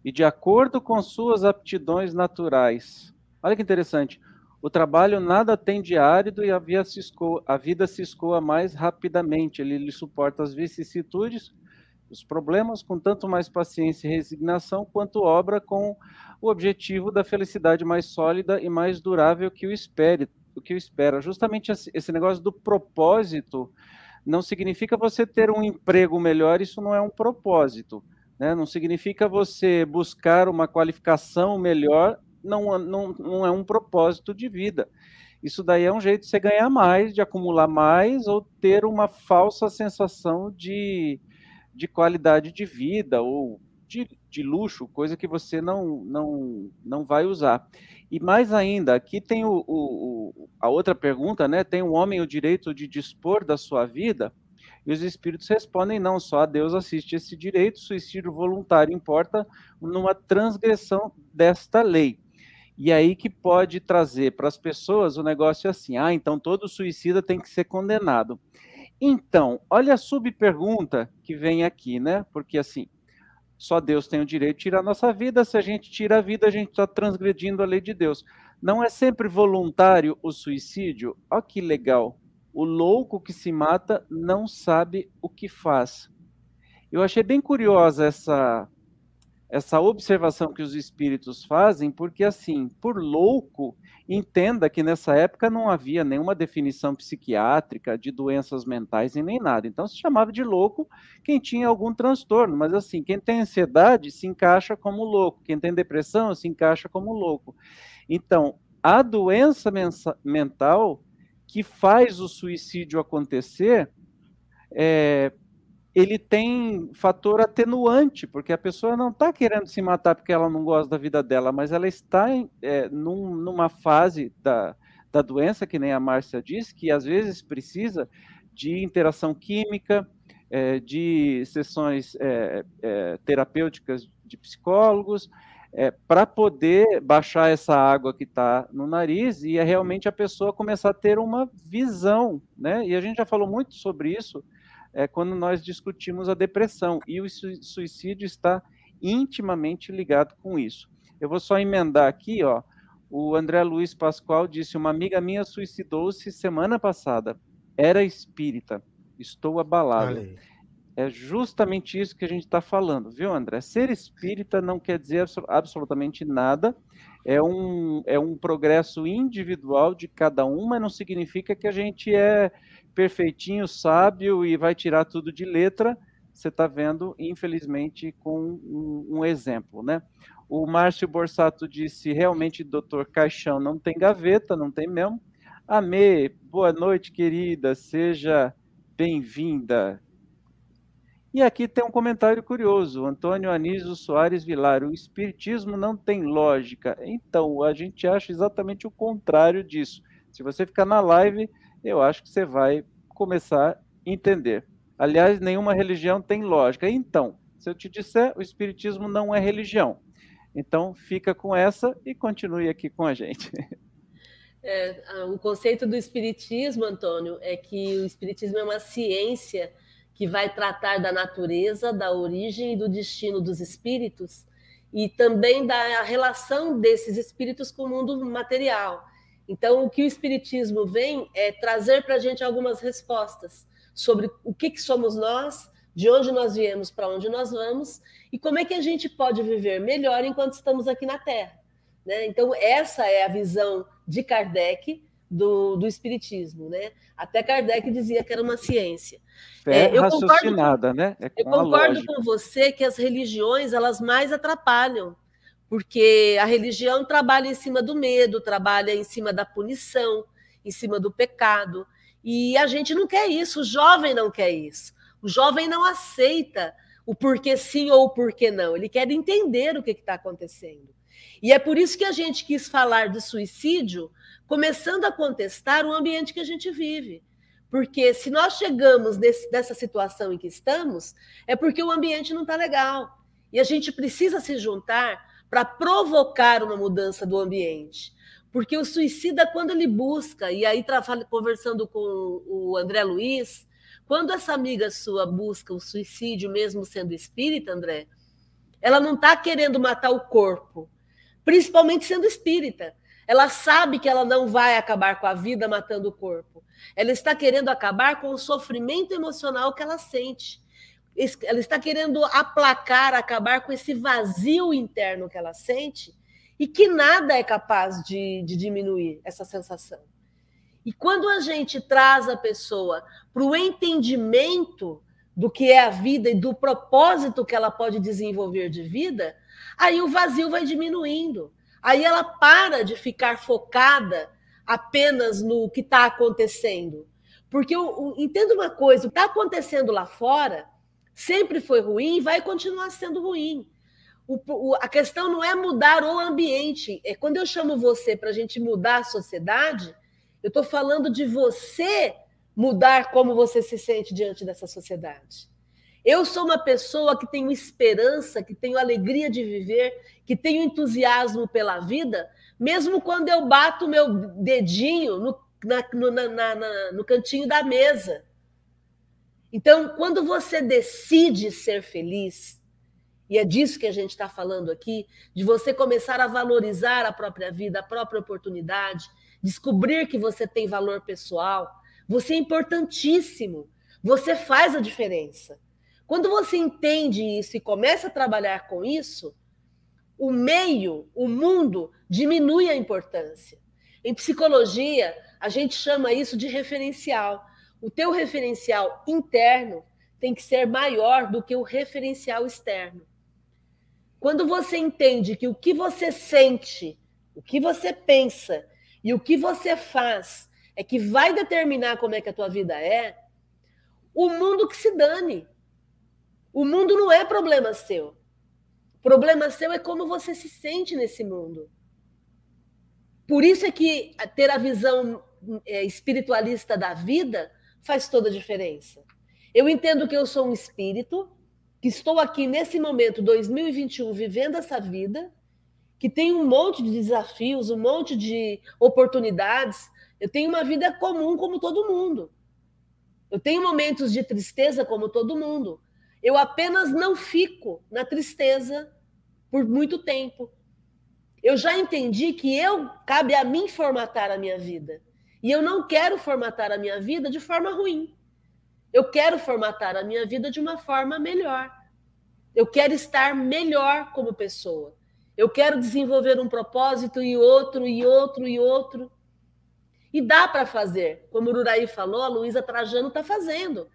e de acordo com suas aptidões naturais. Olha que interessante. O trabalho nada tem de árido e a, se escoa, a vida se escoa mais rapidamente. Ele lhe suporta as vicissitudes, os problemas, com tanto mais paciência e resignação, quanto obra com o objetivo da felicidade mais sólida e mais durável que o espere, o que o espera. Justamente esse negócio do propósito não significa você ter um emprego melhor, isso não é um propósito. Né? Não significa você buscar uma qualificação melhor, não, não, não é um propósito de vida. Isso daí é um jeito de você ganhar mais, de acumular mais, ou ter uma falsa sensação de, de qualidade de vida, ou de, de luxo, coisa que você não, não, não vai usar. E mais ainda, aqui tem o, o, a outra pergunta, né? Tem o homem o direito de dispor da sua vida? E os espíritos respondem: não, só a Deus assiste esse direito, suicídio voluntário importa numa transgressão desta lei. E aí que pode trazer para as pessoas o negócio assim: ah, então todo suicida tem que ser condenado. Então, olha a subpergunta que vem aqui, né? Porque assim, só Deus tem o direito de tirar a nossa vida, se a gente tira a vida, a gente está transgredindo a lei de Deus. Não é sempre voluntário o suicídio? Olha que legal. O louco que se mata não sabe o que faz. Eu achei bem curiosa essa essa observação que os espíritos fazem, porque assim, por louco, entenda que nessa época não havia nenhuma definição psiquiátrica de doenças mentais e nem nada. Então se chamava de louco quem tinha algum transtorno, mas assim, quem tem ansiedade se encaixa como louco, quem tem depressão se encaixa como louco. Então, a doença mental que faz o suicídio acontecer, é, ele tem fator atenuante, porque a pessoa não está querendo se matar porque ela não gosta da vida dela, mas ela está em, é, num, numa fase da, da doença, que nem a Márcia disse, que às vezes precisa de interação química, é, de sessões é, é terapêuticas de psicólogos, é, para poder baixar essa água que está no nariz e é realmente a pessoa começar a ter uma visão, né? E a gente já falou muito sobre isso é, quando nós discutimos a depressão e o suicídio está intimamente ligado com isso. Eu vou só emendar aqui, ó. O André Luiz Pascoal disse: Uma amiga minha suicidou-se semana passada. Era espírita. Estou abalado. É justamente isso que a gente está falando, viu, André? Ser espírita não quer dizer absolutamente nada, é um, é um progresso individual de cada um, mas não significa que a gente é perfeitinho, sábio e vai tirar tudo de letra. Você está vendo, infelizmente, com um, um, exemplo, né? O Márcio Borsato disse: realmente, doutor Caixão não tem gaveta, não tem mesmo. Amê, boa noite, querida, seja bem-vinda. E aqui tem um comentário curioso. Antônio Anísio Soares Vilar. O espiritismo não tem lógica. Então, a gente acha exatamente o contrário disso. Se você ficar na live, eu acho que você vai começar a entender. Aliás, nenhuma religião tem lógica. Então, se eu te disser, o espiritismo não é religião. Então, fica com essa e continue aqui com a gente. <laughs> É, o conceito do espiritismo, Antônio, é que o espiritismo é uma ciência que vai tratar da natureza, da origem e do destino dos espíritos e também da relação desses espíritos com o mundo material. Então, o que o Espiritismo vem é trazer para a gente algumas respostas sobre o que, que somos nós, de onde nós viemos, para onde nós vamos e como é que a gente pode viver melhor enquanto estamos aqui na Terra. Né? Então, essa é a visão de Kardec do, do Espiritismo. Né? Até Kardec dizia que era uma ciência. É, eu concordo, né? É eu concordo lógica. com você que as religiões elas mais atrapalham, porque a religião trabalha em cima do medo, trabalha em cima da punição, em cima do pecado. E a gente não quer isso, o jovem não quer isso. O jovem não aceita o porquê sim ou o porquê não. Ele quer entender o que está acontecendo. E é por isso que a gente quis falar de suicídio, começando a contestar o ambiente que a gente vive. Porque se nós chegamos nesse, nessa situação em que estamos, é porque o ambiente não está legal. E a gente precisa se juntar para provocar uma mudança do ambiente. Porque o suicida, quando ele busca, e aí conversando com o André Luiz, quando essa amiga sua busca o suicídio, mesmo sendo espírita, André, ela não está querendo matar o corpo, principalmente sendo espírita. Ela sabe que ela não vai acabar com a vida matando o corpo. Ela está querendo acabar com o sofrimento emocional que ela sente. Ela está querendo aplacar, acabar com esse vazio interno que ela sente e que nada é capaz de, de diminuir essa sensação. E quando a gente traz a pessoa para o entendimento do que é a vida e do propósito que ela pode desenvolver de vida, aí o vazio vai diminuindo. Aí ela para de ficar focada apenas no que está acontecendo. Porque eu, eu entendo uma coisa: o que está acontecendo lá fora sempre foi ruim e vai continuar sendo ruim. O, o, a questão não é mudar o ambiente. É quando eu chamo você para a gente mudar a sociedade, eu estou falando de você mudar como você se sente diante dessa sociedade. Eu sou uma pessoa que tenho esperança, que tenho alegria de viver, que tenho entusiasmo pela vida, mesmo quando eu bato meu dedinho no, na, no, na, na, no cantinho da mesa. Então, quando você decide ser feliz, e é disso que a gente está falando aqui, de você começar a valorizar a própria vida, a própria oportunidade, descobrir que você tem valor pessoal, você é importantíssimo, você faz a diferença. Quando você entende isso e começa a trabalhar com isso, o meio, o mundo, diminui a importância. Em psicologia, a gente chama isso de referencial. O teu referencial interno tem que ser maior do que o referencial externo. Quando você entende que o que você sente, o que você pensa e o que você faz é que vai determinar como é que a tua vida é, o mundo que se dane. O mundo não é problema seu. O problema seu é como você se sente nesse mundo. Por isso é que ter a visão é, espiritualista da vida faz toda a diferença. Eu entendo que eu sou um espírito que estou aqui nesse momento, 2021, vivendo essa vida, que tem um monte de desafios, um monte de oportunidades. Eu tenho uma vida comum como todo mundo. Eu tenho momentos de tristeza como todo mundo. Eu apenas não fico na tristeza por muito tempo. Eu já entendi que eu cabe a mim formatar a minha vida. E eu não quero formatar a minha vida de forma ruim. Eu quero formatar a minha vida de uma forma melhor. Eu quero estar melhor como pessoa. Eu quero desenvolver um propósito e outro, e outro, e outro. E dá para fazer. Como o Uraí falou, a Luísa Trajano está fazendo.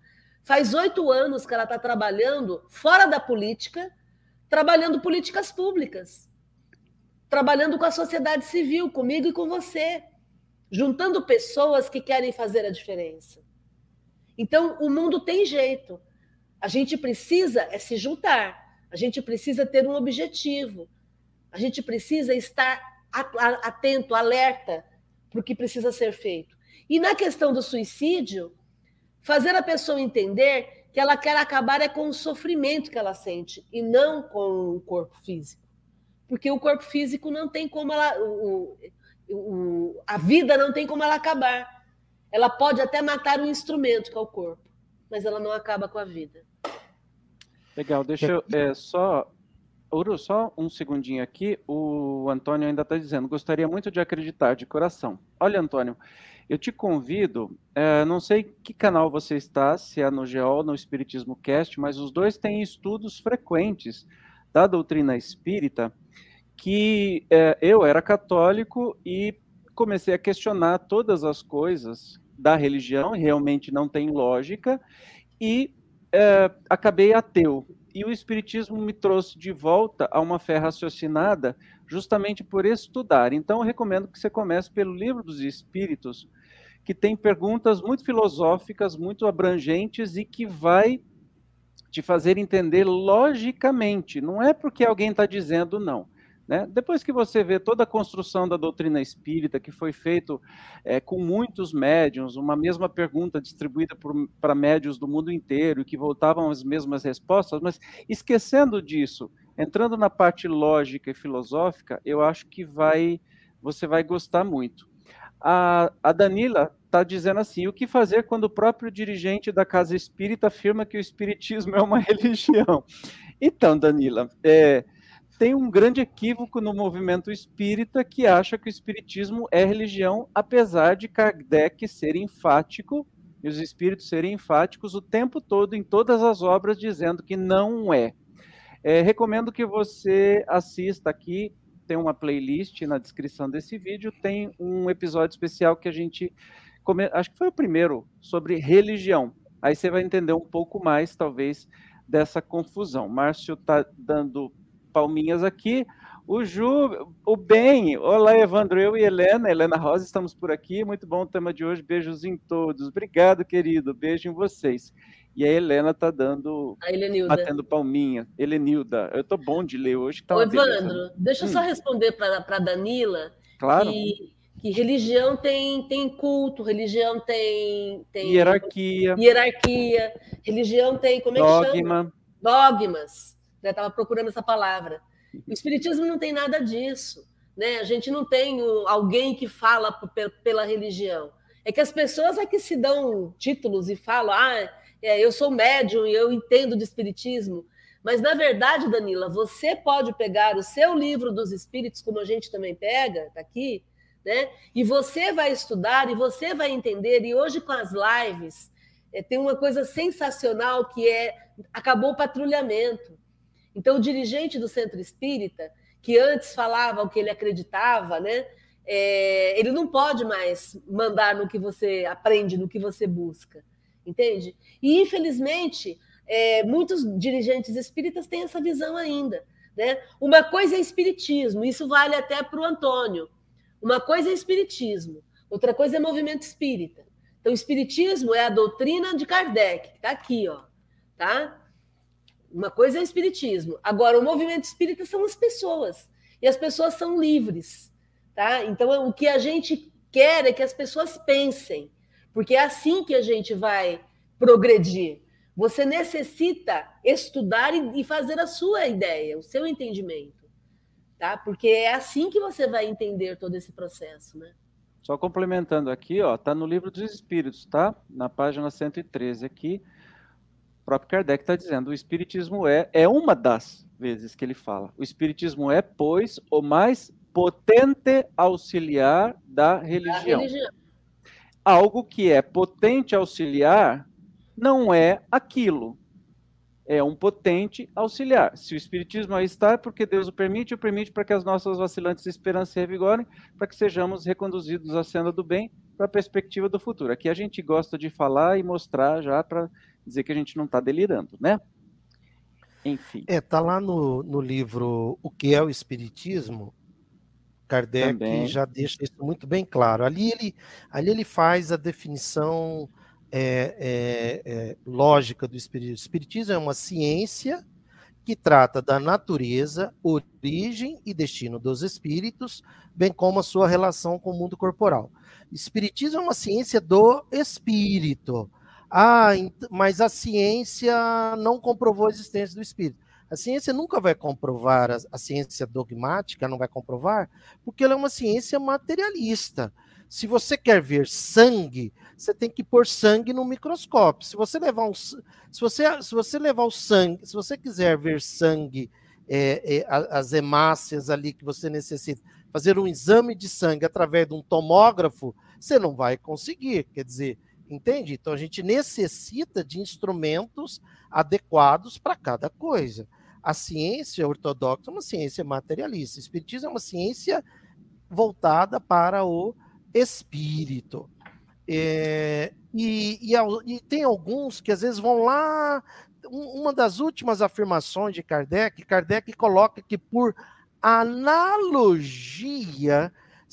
Faz oito anos que ela está trabalhando fora da política, trabalhando políticas públicas, trabalhando com a sociedade civil, comigo e com você, juntando pessoas que querem fazer a diferença. Então, o mundo tem jeito. A gente precisa é se juntar, a gente precisa ter um objetivo, a gente precisa estar atento, alerta para o que precisa ser feito. E na questão do suicídio, fazer a pessoa entender que ela quer acabar é com o sofrimento que ela sente e não com o corpo físico. Porque o corpo físico não tem como ela. O, a vida não tem como ela acabar. Ela pode até matar um instrumento, que é o corpo, mas ela não acaba com a vida. Legal, deixa eu é, só. Uru, só um segundinho aqui. O Antônio ainda está dizendo: gostaria muito de acreditar de coração. Olha, Antônio, eu te convido, é, não sei que canal você está, se é no GEOL no Espiritismo Cast, mas os dois têm estudos frequentes da doutrina espírita, que é, eu era católico e comecei a questionar todas as coisas da religião, realmente não tem lógica, e é, acabei ateu. E o Espiritismo me trouxe de volta a uma fé raciocinada, justamente por estudar. Então, eu recomendo que você comece pelo Livro dos Espíritos, que tem perguntas muito filosóficas, muito abrangentes e que vai te fazer entender logicamente. Não é porque alguém está dizendo não. Né? Depois que você vê toda a construção da doutrina espírita, que foi feito é, com muitos médiums, uma mesma pergunta distribuída para médios do mundo inteiro, e que voltavam as mesmas respostas, mas esquecendo disso, entrando na parte lógica e filosófica, eu acho que vai você vai gostar muito. A, a Danila está dizendo assim: o que fazer quando o próprio dirigente da casa espírita afirma que o espiritismo é uma <laughs> religião? Então, Danila, é, tem um grande equívoco no movimento espírita que acha que o espiritismo é religião, apesar de Kardec ser enfático e os espíritos serem enfáticos o tempo todo em todas as obras dizendo que não é. é recomendo que você assista aqui tem uma playlist na descrição desse vídeo, tem um episódio especial que a gente, acho que foi o primeiro, sobre religião. Aí você vai entender um pouco mais, talvez, dessa confusão. Márcio está dando palminhas aqui. O Ju, o Ben, olá Evandro, eu e Helena, Helena Rosa, estamos por aqui. Muito bom o tema de hoje. Beijos em todos. Obrigado, querido. Beijo em vocês. E a Helena tá dando. A. Batendo palminha. Helenilda. Eu tô bom de ler hoje. Tá Ô, Evandro, deixa eu hum. só responder para Danila. Claro. Que, que, religião tem, tem culto, religião tem, tem. Hierarquia. Hierarquia. Religião tem. Como é que Dogma. chama? Dogmas. Eu estava procurando essa palavra. O Espiritismo não tem nada disso. Né? A gente não tem alguém que fala pela religião. É que as pessoas é que se dão títulos e falam, ah, é, eu sou médium e eu entendo de espiritismo. Mas, na verdade, Danila, você pode pegar o seu livro dos espíritos, como a gente também pega, está aqui, né? E você vai estudar e você vai entender. E hoje, com as lives, é, tem uma coisa sensacional que é acabou o patrulhamento. Então, o dirigente do centro espírita, que antes falava o que ele acreditava, né? É, ele não pode mais mandar no que você aprende, no que você busca entende? E, infelizmente, é, muitos dirigentes espíritas têm essa visão ainda. Né? Uma coisa é espiritismo, isso vale até para o Antônio. Uma coisa é espiritismo, outra coisa é movimento espírita. Então, espiritismo é a doutrina de Kardec, está aqui, ó, tá? Uma coisa é o espiritismo. Agora, o movimento espírita são as pessoas, e as pessoas são livres, tá? Então, o que a gente quer é que as pessoas pensem, porque é assim que a gente vai progredir. Você necessita estudar e fazer a sua ideia, o seu entendimento, tá? Porque é assim que você vai entender todo esse processo, né? Só complementando aqui, ó, tá no livro dos Espíritos, tá? Na página 113 aqui, o próprio Kardec está dizendo, o Espiritismo é, é uma das vezes que ele fala. O Espiritismo é, pois, o mais potente auxiliar da religião. Da religião algo que é potente auxiliar não é aquilo. É um potente auxiliar. Se o Espiritismo aí está, é porque Deus o permite, o permite para que as nossas vacilantes esperanças se revigorem, para que sejamos reconduzidos à cena do bem, para a perspectiva do futuro. Aqui a gente gosta de falar e mostrar já para dizer que a gente não está delirando, né? Enfim. É, tá lá no, no livro O que é o Espiritismo, Kardec Também. já deixa isso muito bem claro. Ali ele, ali ele faz a definição é, é, é, lógica do espiritismo. O espiritismo é uma ciência que trata da natureza, origem e destino dos espíritos, bem como a sua relação com o mundo corporal. Espiritismo é uma ciência do espírito. Ah, mas a ciência não comprovou a existência do espírito. A ciência nunca vai comprovar, a, ciência dogmática não vai comprovar, porque ela é uma ciência materialista. Se você quer ver sangue, você tem que pôr sangue no microscópio. Se você levar um, se você, se você levar o sangue, se você quiser ver sangue, é, é, as hemácias ali que você necessita, fazer um exame de sangue através de um tomógrafo, você não vai conseguir. Quer dizer, entende? Então a gente necessita de instrumentos adequados para cada coisa a ciência ortodoxa é uma ciência materialista. O espiritismo é uma ciência voltada para o espírito. É, e, e, e, tem alguns que às vezes vão lá. Uma das últimas afirmações de Kardec, Kardec coloca que por analogia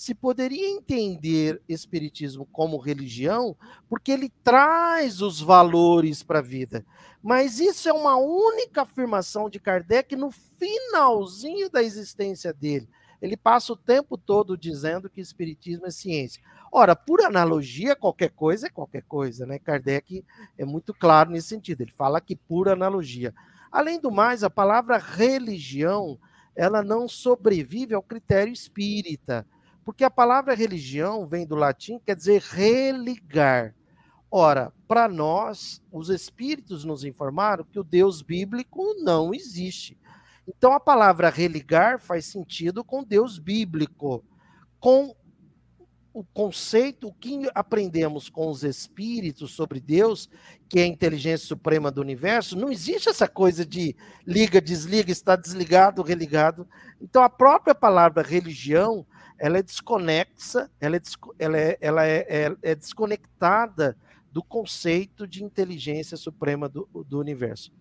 se poderia entender espiritismo como religião, porque ele traz os valores para a vida. Mas isso é uma única afirmação de Kardec no finalzinho da existência dele. Ele passa o tempo todo dizendo que espiritismo é ciência. Ora, por analogia, qualquer coisa é qualquer coisa, né? Kardec é muito claro nesse sentido. Ele fala que por analogia. Além do mais, a palavra religião, ela não sobrevive ao critério espírita. Porque a palavra religião vem do latim, quer dizer religar. Ora, para nós, os espíritos nos informaram que o Deus bíblico não existe. Então a palavra religar faz sentido com Deus bíblico. Com o conceito, o que aprendemos com os espíritos sobre Deus, que é a inteligência suprema do universo, não existe essa coisa de liga, desliga, está desligado, religado. Então a própria palavra religião ela é desconexa, ela é, ela é, ela é, é, é desconectada do conceito de inteligência suprema do, do universo.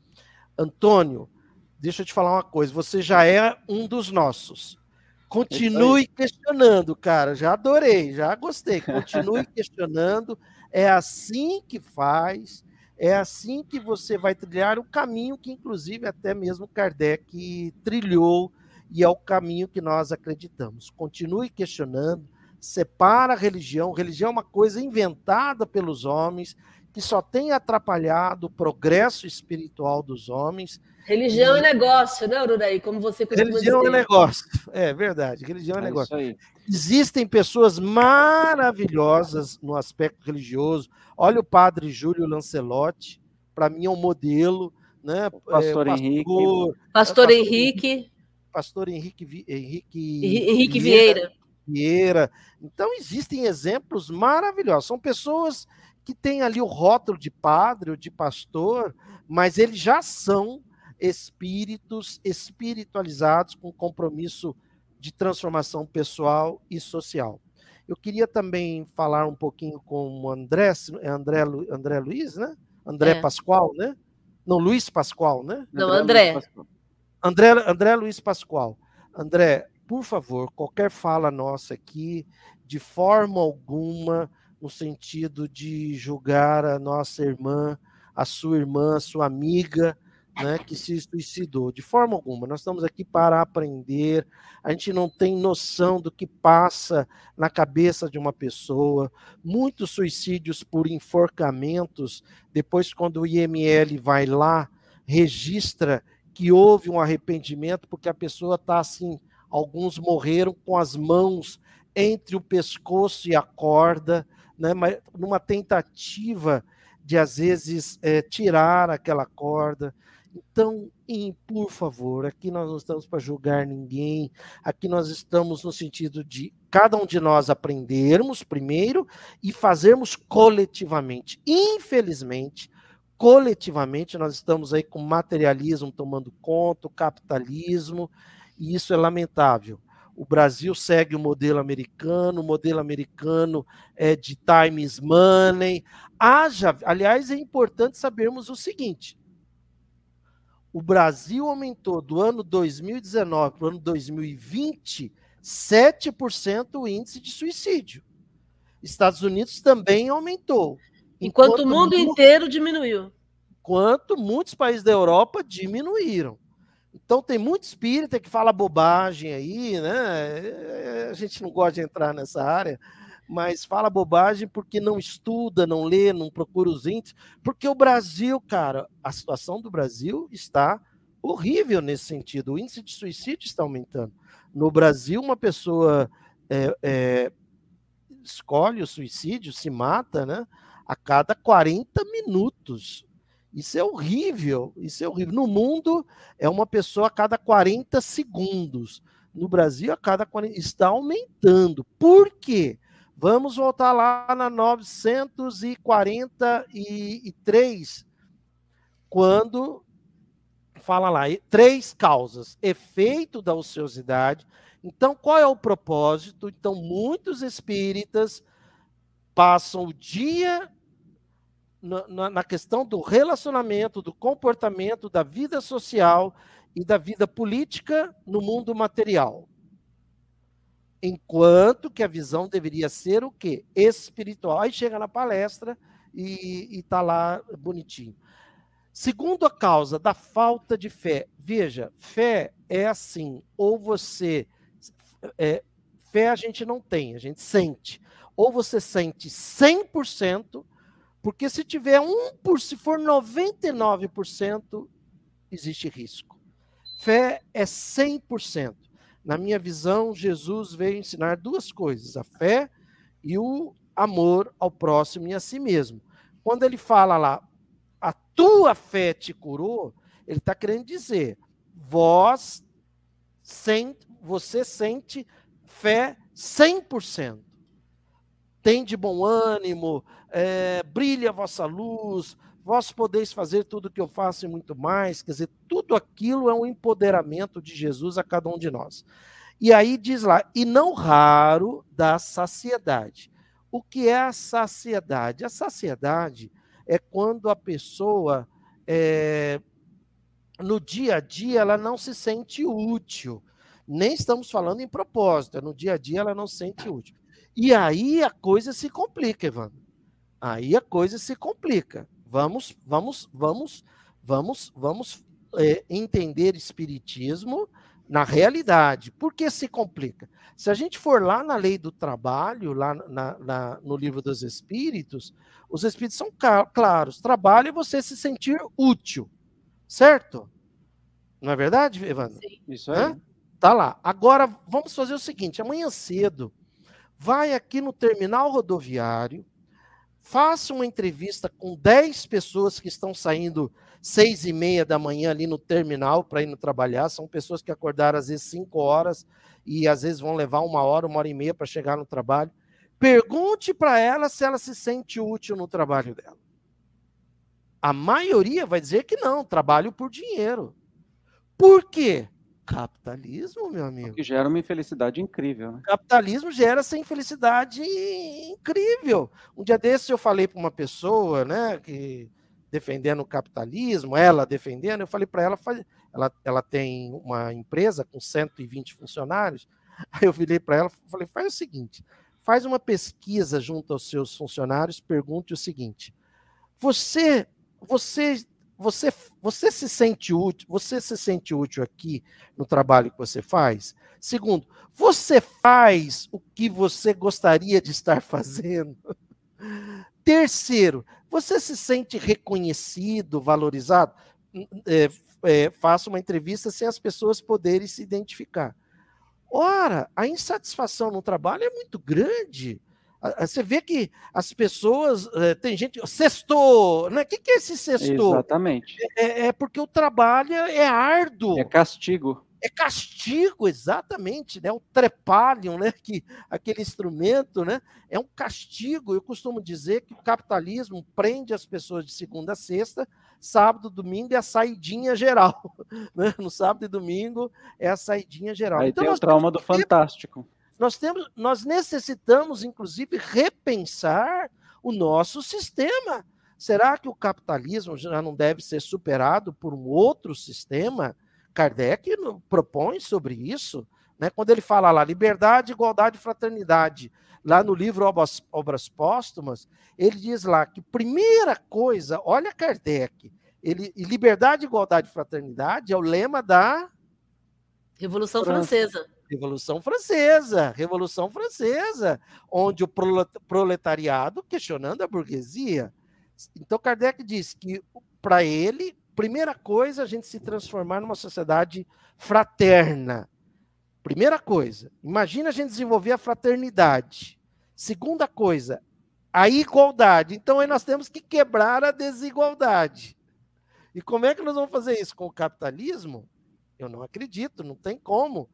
Antônio, deixa eu te falar uma coisa, você já é um dos nossos. Continue questionando, cara. Já adorei, já gostei. Continue <laughs> questionando. É assim que faz, é assim que você vai trilhar o caminho que, inclusive, até mesmo Kardec trilhou e é o caminho que nós acreditamos. Continue questionando, separa a religião. Religião é uma coisa inventada pelos homens que só tem atrapalhado o progresso espiritual dos homens. Religião e... é negócio, né, Ururaí? Como você costuma Religião é dizer. é negócio, é verdade. Religião é, é negócio. Existem pessoas maravilhosas no aspecto religioso. Olha o padre Júlio Lancelotti, para mim é um modelo. Né? O pastor, é, pastor Henrique. Pastor, pastor Henrique pastor Henrique, Henrique, Henrique Vieira. Vieira. Então, existem exemplos maravilhosos. São pessoas que têm ali o rótulo de padre ou de pastor, mas eles já são espíritos espiritualizados com compromisso de transformação pessoal e social. Eu queria também falar um pouquinho com o André, é André, André Luiz, né? André é. Pascoal, né? Não, Luiz Pascoal, né? Não, André. André. André, André Luiz Pascoal. André, por favor, qualquer fala nossa aqui, de forma alguma, no sentido de julgar a nossa irmã, a sua irmã, a sua amiga, né, que se suicidou. De forma alguma. Nós estamos aqui para aprender. A gente não tem noção do que passa na cabeça de uma pessoa. Muitos suicídios por enforcamentos. Depois, quando o IML vai lá, registra que houve um arrependimento, porque a pessoa está assim, alguns morreram com as mãos entre o pescoço e a corda, né, mas numa tentativa de, às vezes, é, tirar aquela corda. Então, por favor, aqui nós não estamos para julgar ninguém, aqui nós estamos no sentido de cada um de nós aprendermos primeiro e fazermos coletivamente. Infelizmente, coletivamente nós estamos aí com materialismo tomando conta, o capitalismo, e isso é lamentável. O Brasil segue o modelo americano, o modelo americano é de times money. Haja, aliás, é importante sabermos o seguinte: o Brasil aumentou do ano 2019 para o ano 2020 7% o índice de suicídio. Estados Unidos também aumentou. Enquanto, enquanto o mundo inteiro diminuiu. Enquanto muitos países da Europa diminuíram. Então tem muito espírita que fala bobagem aí, né? A gente não gosta de entrar nessa área, mas fala bobagem porque não estuda, não lê, não procura os índices. Porque o Brasil, cara, a situação do Brasil está horrível nesse sentido. O índice de suicídio está aumentando. No Brasil, uma pessoa é, é, escolhe o suicídio, se mata, né? A cada 40 minutos. Isso é horrível, isso é horrível. No mundo, é uma pessoa a cada 40 segundos. No Brasil, a cada 40. Está aumentando. Por quê? Vamos voltar lá na 943, quando fala lá, três causas: efeito da ociosidade. Então, qual é o propósito? Então, muitos espíritas passam o dia na, na questão do relacionamento, do comportamento, da vida social e da vida política no mundo material. Enquanto que a visão deveria ser o quê? Espiritual. Aí chega na palestra e está lá bonitinho. Segundo a causa da falta de fé, veja, fé é assim, ou você. É, fé a gente não tem, a gente sente. Ou você sente 100%, porque se tiver um por se for 99%, existe risco. Fé é 100%. Na minha visão, Jesus veio ensinar duas coisas: a fé e o amor ao próximo e a si mesmo. Quando ele fala lá, a tua fé te curou, ele está querendo dizer, vós sente, você sente fé 100%. Tem de bom ânimo, é, brilha a vossa luz, vós podeis fazer tudo o que eu faço e muito mais. Quer dizer, tudo aquilo é um empoderamento de Jesus a cada um de nós. E aí diz lá, e não raro da saciedade. O que é a saciedade? A saciedade é quando a pessoa, é, no dia a dia, ela não se sente útil. Nem estamos falando em propósito, é no dia a dia ela não se sente útil. E aí a coisa se complica, Evandro. Aí a coisa se complica. Vamos, vamos, vamos, vamos, vamos é, entender espiritismo na realidade. Por que se complica? Se a gente for lá na lei do trabalho, lá na, na, no livro dos Espíritos, os Espíritos são claros. Trabalho é você se sentir útil, certo? Não é verdade, Evandro? Sim. Isso aí. Hã? Tá lá. Agora, vamos fazer o seguinte: amanhã cedo, vai aqui no terminal rodoviário, faça uma entrevista com 10 pessoas que estão saindo seis e meia da manhã ali no terminal para ir no trabalhar. São pessoas que acordaram às vezes cinco horas e às vezes vão levar uma hora, uma hora e meia para chegar no trabalho. Pergunte para ela se ela se sente útil no trabalho dela. A maioria vai dizer que não, trabalho por dinheiro. Por quê? Capitalismo, meu amigo. Que gera uma infelicidade incrível. Né? Capitalismo gera essa infelicidade incrível. Um dia desse eu falei para uma pessoa, né, que defendendo o capitalismo, ela defendendo, eu falei para ela, ela, ela tem uma empresa com 120 funcionários, <laughs> aí eu virei para ela falei, faz o seguinte, faz uma pesquisa junto aos seus funcionários, pergunte o seguinte, você, você você, você se sente útil, você se sente útil aqui no trabalho que você faz? Segundo, você faz o que você gostaria de estar fazendo? <laughs> Terceiro, você se sente reconhecido, valorizado? É, é, faça uma entrevista sem as pessoas poderem se identificar. Ora, a insatisfação no trabalho é muito grande. Você vê que as pessoas. Eh, tem gente. Sextou! Né? O que, é esse sextou? Exatamente. É, é, porque o trabalho é árduo. É castigo. É castigo, exatamente. Né? O trepalium, né? que, aquele instrumento, né? é um castigo. Eu costumo dizer que o capitalismo prende as pessoas de segunda a sexta, sábado, domingo é a saidinha geral. <laughs> Né? No sábado e domingo é a saidinha geral. Aí então, tem o trauma do fantástico nós, temos, nós necessitamos, inclusive, repensar o nosso sistema. Será que o capitalismo já não deve ser superado por um outro sistema? Kardec propõe sobre isso, né? quando ele fala lá, liberdade, igualdade e fraternidade, lá no livro Obras, Obras Póstumas, ele diz lá que primeira coisa, olha Kardec, ele, liberdade, igualdade e fraternidade é o lema da Revolução Francesa. Revolução Francesa, Revolução Francesa, onde o proletariado questionando a burguesia. Então Kardec diz que para ele, primeira coisa, a gente se transformar numa sociedade fraterna. Primeira coisa, imagina a gente desenvolver a fraternidade. Segunda coisa, a igualdade. Então aí nós temos que quebrar a desigualdade. E como é que nós vamos fazer isso com o capitalismo? Eu não acredito, não tem como.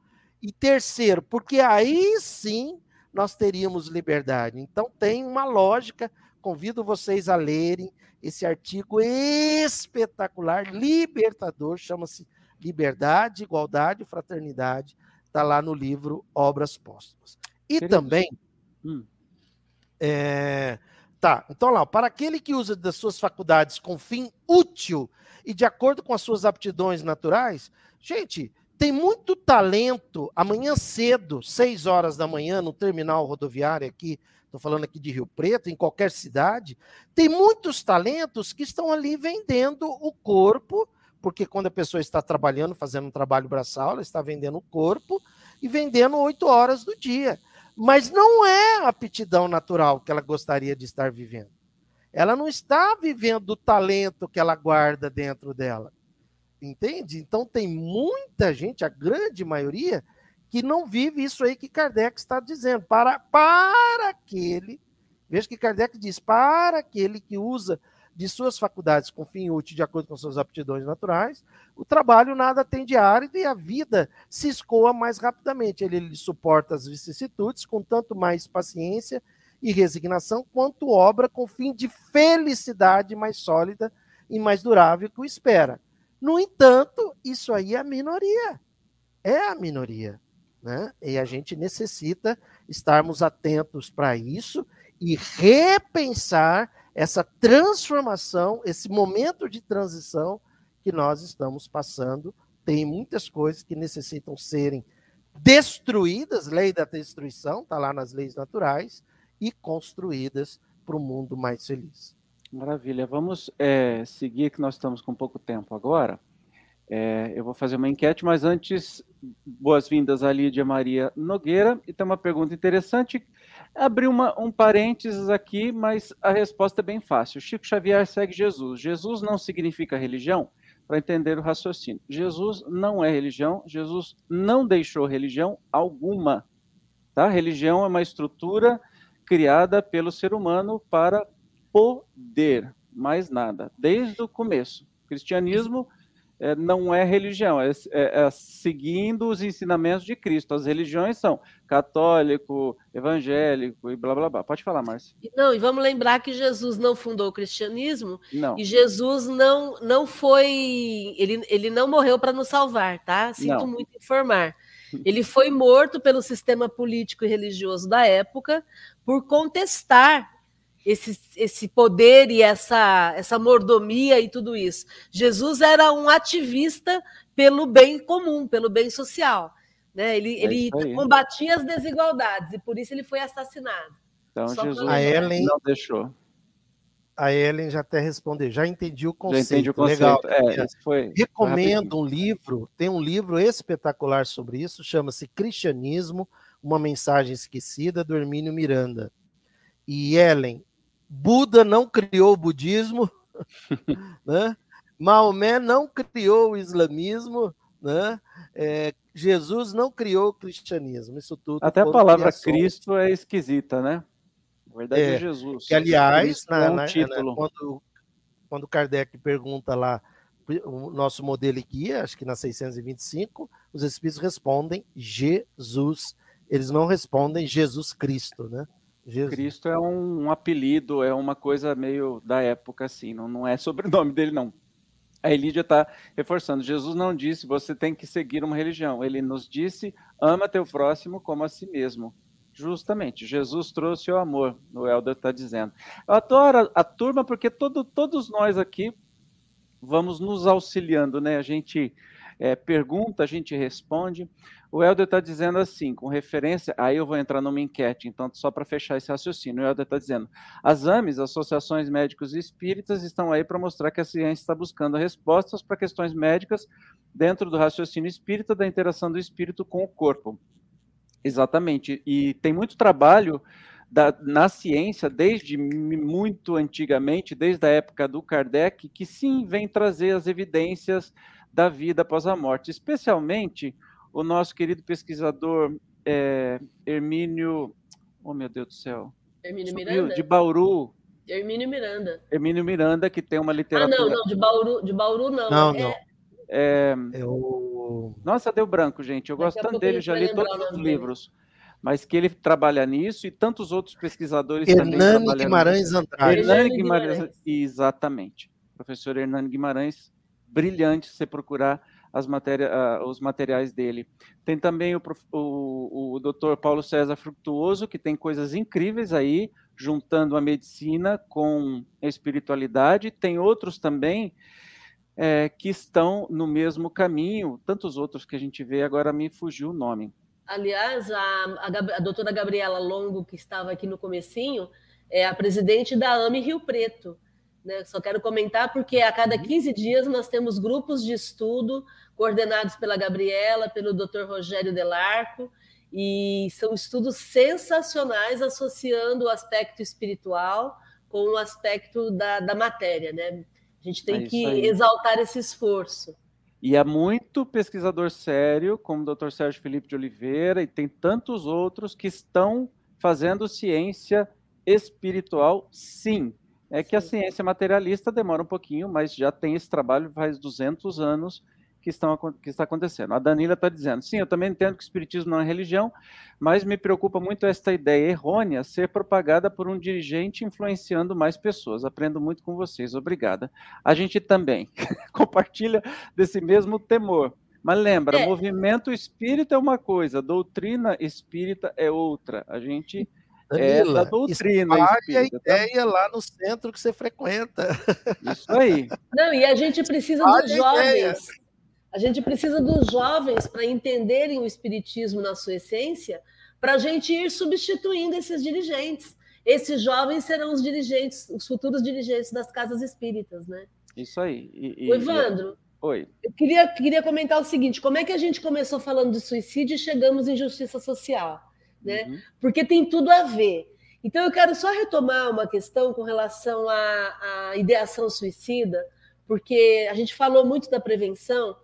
E terceiro, porque aí sim nós teríamos liberdade. Então tem uma lógica, convido vocês a lerem esse artigo espetacular, libertador, chama-se Liberdade, Igualdade e Fraternidade, está lá no livro Obras Póstumas. E Querido. também. Hum. É, tá, então lá, para aquele que usa das suas faculdades com fim útil e de acordo com as suas aptidões naturais, gente, tem muito talento. Amanhã cedo, 6 horas da manhã, no terminal rodoviário aqui, estou falando aqui de Rio Preto, em qualquer cidade, tem muitos talentos que estão ali vendendo o corpo, porque quando a pessoa está trabalhando, fazendo um trabalho braçal, ela está vendendo o corpo e vendendo 8 horas do dia. Mas não é a aptidão natural que ela gostaria de estar vivendo. Ela não está vivendo o talento que ela guarda dentro dela. Entende? Então tem muita gente, a grande maioria, que não vive isso aí que Kardec está dizendo. Para, para aquele, veja que Kardec diz, para aquele que usa de suas faculdades com fim útil de acordo com suas aptidões naturais, o trabalho nada tem de árido e a vida se escoa mais rapidamente. Ele, ele suporta as vicissitudes com tanto mais paciência e resignação, quanto obra com fim de felicidade mais sólida e mais durável que o espera. No entanto, isso aí é a minoria. É a minoria. Né? E a gente necessita estarmos atentos para isso e repensar essa transformação, esse momento de transição que nós estamos passando. Tem muitas coisas que necessitam serem destruídas, lei da destruição, está lá nas leis naturais, e construídas para um mundo mais feliz. Maravilha. Vamos é, seguir, que nós estamos com pouco tempo agora. É, eu vou fazer uma enquete, mas antes, boas-vindas a Lídia Maria Nogueira. E tem uma pergunta interessante. Abri uma, um parênteses aqui, mas a resposta é bem fácil. Chico Xavier segue Jesus. Jesus não significa religião? Para entender o raciocínio. Jesus não é religião, Jesus não deixou religião alguma. Tá? Religião é uma estrutura criada pelo ser humano para poder, mais nada, desde o começo. O cristianismo é, não é religião, é, é, é, seguindo os ensinamentos de Cristo. As religiões são católico, evangélico e blá blá blá. Pode falar, Márcia. Não, e vamos lembrar que Jesus não fundou o cristianismo não. e Jesus não, não foi. Ele, ele não morreu para nos salvar, tá? Sinto não. muito informar. Ele foi morto pelo sistema político e religioso da época por contestar esse, esse poder e essa, essa mordomia e tudo isso. Jesus era um ativista pelo bem comum, pelo bem social. Né? Ele, é ele combatia as desigualdades e por isso ele foi assassinado. Então Só Jesus a Ellen não deixou. A Ellen já até respondeu, já entendi o conceito. Já entendi o conceito. Legal. É, foi Recomendo um livro, tem um livro espetacular sobre isso, chama-se Cristianismo, uma mensagem esquecida, do Hermínio Miranda. E Ellen, Buda não criou o budismo, <laughs> né? Maomé não criou o islamismo, né? É, Jesus não criou o cristianismo. Isso tudo. Até a palavra criações. Cristo é esquisita, né? Na verdade é, é Jesus. Que, aliás, na, é um na. Na, quando, quando Kardec pergunta lá o nosso modelo e guia, acho que na 625, os espíritos respondem Jesus. Eles não respondem Jesus Cristo, né? Jesus. Cristo é um, um, apelido, é uma coisa meio da época, assim, não, não é sobrenome <laughs> dele, não. A Elídia está reforçando. Jesus não disse você tem que seguir uma religião. Ele nos disse ama teu próximo como a si mesmo. Justamente, Jesus trouxe o amor, o Helder está dizendo. Eu adoro a turma porque todo, todos nós aqui vamos nos auxiliando, né? A gente é, pergunta, a gente responde. O Helder está dizendo assim, com referência, aí eu vou entrar numa enquete, então só para fechar esse raciocínio, o Helder está dizendo, as AMES, Associações Médicos e Espíritas, estão aí para mostrar que a ciência está buscando respostas para questões médicas dentro do raciocínio espírita, da interação do espírito com o corpo. Exatamente, e tem muito trabalho da, na ciência, desde muito antigamente, desde a época do Kardec, que sim vem trazer as evidências da vida após a morte, especialmente o nosso querido pesquisador é, Hermínio, oh meu Deus do céu, Hermínio Subiu, Miranda? de Bauru. Hermínio Miranda. Hermínio Miranda, que tem uma literatura. Ah, não, não, de Bauru, de Bauru não. Não, é... não. É... Eu... Nossa, deu branco, gente. Eu Daqui gosto tanto dele, já li todos os livros. Mas que ele trabalha nisso e tantos outros pesquisadores Hernani também Guimarães nisso. Andrade. Hernani Guimarães, exatamente. Professor Hernani Guimarães, brilhante se você procurar as matéria, uh, os materiais dele. Tem também o, o, o Dr. Paulo César Fructuoso, que tem coisas incríveis aí, juntando a medicina com a espiritualidade. Tem outros também. é, que estão no mesmo caminho, tantos outros que a gente vê, agora me fugiu o nome. Aliás, a, a, a doutora Gabriela Longo, que estava aqui no comecinho, é a presidente da AME Rio Preto. Né? Só quero comentar porque a cada 15 uhum. dias nós temos grupos de estudo coordenados pela Gabriela, pelo Dr. Rogério Delarco, e são estudos sensacionais associando o aspecto espiritual com o aspecto da, da matéria, né? A gente tem é que aí. exaltar esse esforço. E há muito pesquisador sério, como o Dr. Sérgio Felipe de Oliveira, e tem tantos outros que estão fazendo ciência espiritual, sim. É que a ciência materialista demora um pouquinho, mas já tem esse trabalho faz 200 anos que, estão, que está acontecendo. A Danila está dizendo, sim, eu também entendo que o espiritismo não é religião, mas me preocupa muito esta ideia errônea ser propagada por um dirigente influenciando mais pessoas. Aprendo muito com vocês, obrigada. A gente também <laughs> compartilha desse mesmo temor. Mas lembra, é. movimento espírita é uma coisa, doutrina espírita é outra. A gente Danila, é da doutrina espírita, a tá? ideia tá? lá no centro que você frequenta. Isso aí. Não, e a gente precisa dos jovens. A gente precisa dos jovens para entenderem o espiritismo na sua essência, para a gente ir substituindo esses dirigentes. Esses jovens serão os dirigentes, os futuros dirigentes das casas espíritas, né? Isso aí. E, e, o Evandro, Oi. Eu queria, queria comentar o seguinte: como é que a gente começou falando de suicídio e chegamos em justiça social? Né? Uhum. Porque tem tudo a ver. Então, eu quero só retomar uma questão com relação à, à ideação suicida, porque a gente falou muito da prevenção,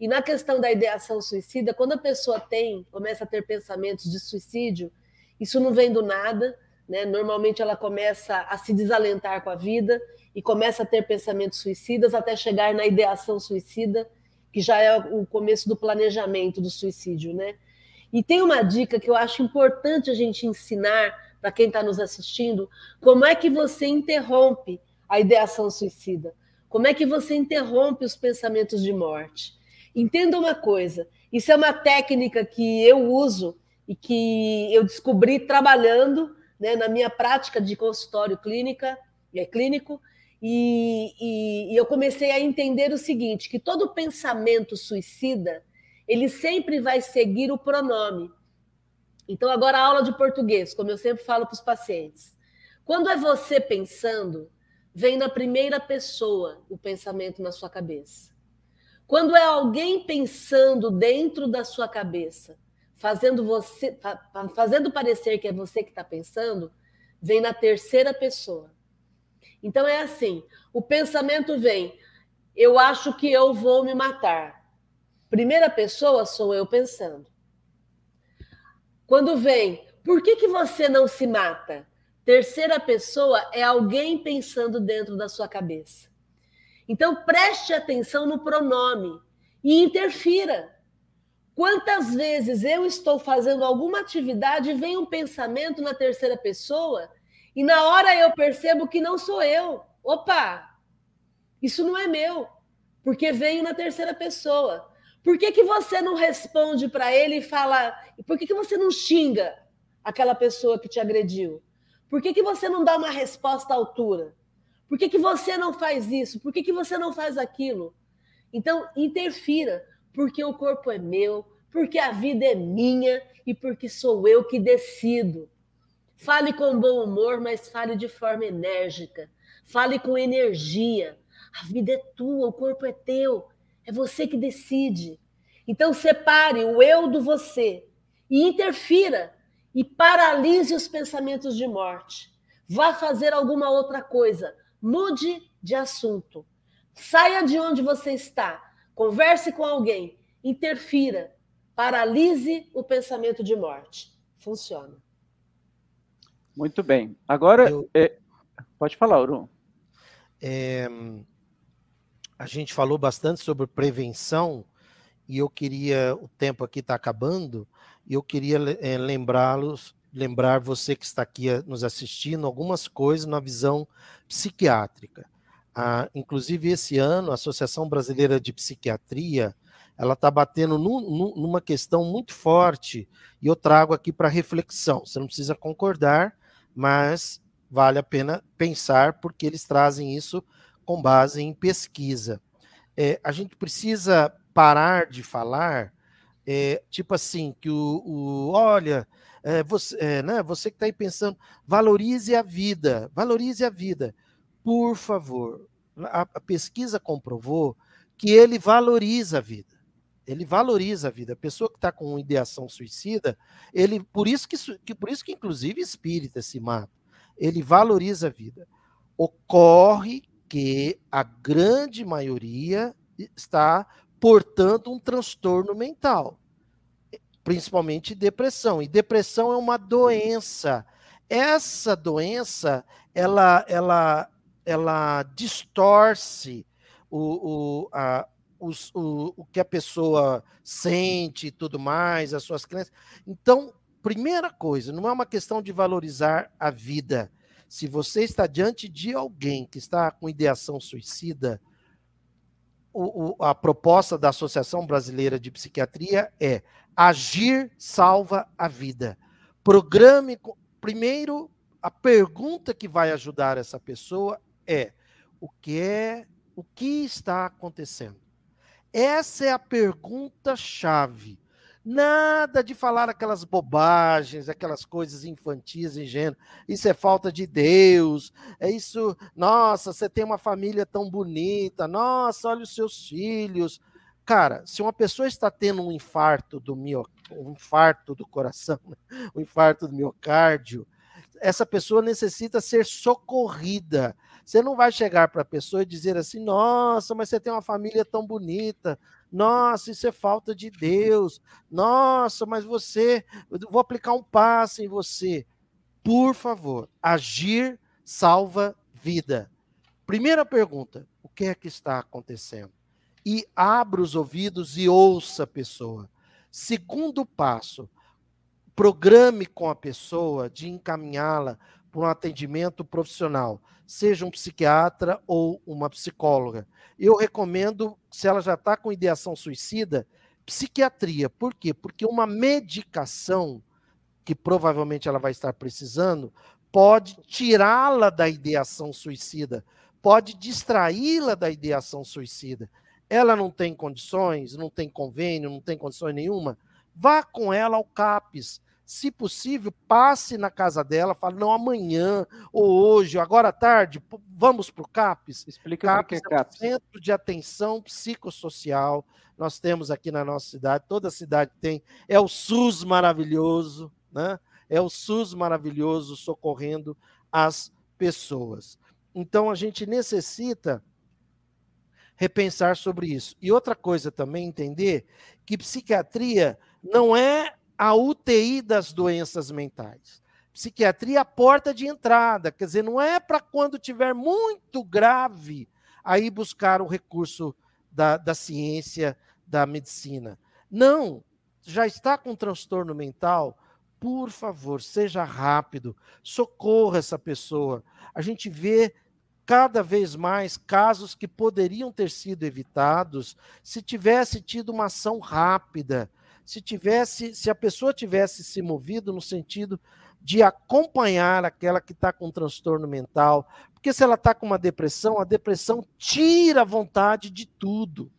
e na questão da ideação suicida, quando a pessoa tem, começa a ter pensamentos de suicídio, isso não vem do nada, né? Normalmente ela começa a se desalentar com a vida e começa a ter pensamentos suicidas até chegar na ideação suicida, que já é o começo do planejamento do suicídio, né? E tem uma dica que eu acho importante a gente ensinar para quem está nos assistindo, como é que você interrompe a ideação suicida? Como é que você interrompe os pensamentos de morte? Entenda uma coisa: isso é uma técnica que eu uso e que eu descobri trabalhando né, na minha prática de consultório clínica, é, clínico, e, e, e eu comecei a entender o seguinte: que todo pensamento suicida ele sempre vai seguir o pronome. Então, agora a aula de português, como eu sempre falo para os pacientes. Quando é você pensando, vem na primeira pessoa o pensamento na sua cabeça. Quando é alguém pensando dentro da sua cabeça, fazendo você, fazendo parecer que é você que está pensando, vem na terceira pessoa. Então é assim: o pensamento vem, eu acho que eu vou me matar. Primeira pessoa sou eu pensando. Quando vem, por que, que você não se mata? Terceira pessoa é alguém pensando dentro da sua cabeça. Então, preste atenção no pronome e interfira. Quantas vezes eu estou fazendo alguma atividade e vem um pensamento na terceira pessoa e na hora eu percebo que não sou eu. Opa, isso não é meu, porque veio na terceira pessoa. Por que, que você não responde para ele e fala. Por que, que você não xinga aquela pessoa que te agrediu? Por que, que você não dá uma resposta à altura? Por que, que você não faz isso? Por que, que você não faz aquilo? Então, interfira, porque o corpo é meu, porque a vida é minha e porque sou eu que decido. Fale com bom humor, mas fale de forma enérgica. Fale com energia. A vida é tua, o corpo é teu. É você que decide. Então, separe o eu do você e interfira e paralise os pensamentos de morte. Vá fazer alguma outra coisa, Mude de assunto. Saia de onde você está. Converse com alguém. Interfira. Paralise o pensamento de morte. Funciona. Muito bem. Agora, Eu... é... pode falar, Uru. É... A gente falou bastante sobre prevenção e eu queria, o tempo aqui está acabando, e eu queria é, lembrá-los lembrar você que está aqui eh, nos assistindo algumas coisas na visão psiquiátrica. Ah, inclusive, esse ano, a Associação Brasileira de Psiquiatria ela está batendo numa questão muito forte e eu trago aqui para reflexão. Você não precisa concordar, mas vale a pena pensar porque eles trazem isso com base em pesquisa. É, a gente precisa parar de falar, é, tipo assim, que o, o olha, é, você, é, né, você que está aí pensando, valorize a vida, valorize a vida. Por favor, a, a pesquisa comprovou que ele valoriza a vida. Ele valoriza a vida. A pessoa que está com ideação suicida, ele por isso que, que por isso que inclusive espírita se mata. Ele valoriza a vida. Ocorre que a grande maioria está portando um transtorno mental principalmente depressão. E depressão é uma doença. Essa doença, ela, ela, ela distorce o, o, a, os, o, o que a pessoa sente e tudo mais, as suas crenças. Então, primeira coisa, não é uma questão de valorizar a vida. Se você está diante de alguém que está com ideação suicida, o, o, a proposta da Associação Brasileira de Psiquiatria é agir salva a vida. Programe. Primeiro, a pergunta que vai ajudar essa pessoa é: o que é, o que está acontecendo? Essa é a pergunta chave. Nada de falar aquelas bobagens, aquelas coisas infantis, ingênuas. Isso é falta de Deus. É isso. Nossa, você tem uma família tão bonita. Nossa, olha os seus filhos. Cara, se uma pessoa está tendo um infarto do mio, um infarto do coração, <laughs> um infarto do miocárdio, essa pessoa necessita ser socorrida. Você não vai chegar para a pessoa e dizer assim: nossa, mas você tem uma família tão bonita. Nossa, isso é falta de Deus. Nossa, mas você. Vou aplicar um passe em você. Por favor, agir salva vida. Primeira pergunta: o que é que está acontecendo? E abra os ouvidos e ouça a pessoa. Segundo passo, programe com a pessoa de encaminhá-la para um atendimento profissional, seja um psiquiatra ou uma psicóloga. Eu recomendo, se ela já está com ideação suicida, psiquiatria. Por quê? Porque uma medicação, que provavelmente ela vai estar precisando, pode tirá-la da ideação suicida, pode distraí-la da ideação suicida. Ela não tem condições, não tem convênio, não tem condições nenhuma, vá com ela ao CAPES se possível, passe na casa dela, fale, não, amanhã, ou hoje, agora à tarde, vamos para o CAPES. Explica CAPES o que é CAPES. É um Centro de Atenção Psicossocial. Nós temos aqui na nossa cidade, toda cidade tem. É o SUS maravilhoso, né? É o SUS maravilhoso socorrendo as pessoas. Então a gente necessita repensar sobre isso. E outra coisa também entender que psiquiatria não é a UTI das doenças mentais. Psiquiatria é a porta de entrada, quer dizer, não é para quando tiver muito grave aí buscar o recurso da, da ciência, da medicina. Não, já está com transtorno mental, por favor, seja rápido, socorra essa pessoa. A gente vê cada vez mais casos que poderiam ter sido evitados se tivesse tido uma ação rápida, se tivesse, se a pessoa tivesse se movido no sentido de acompanhar aquela que está com transtorno mental, porque se ela está com uma depressão, a depressão tira a vontade de tudo.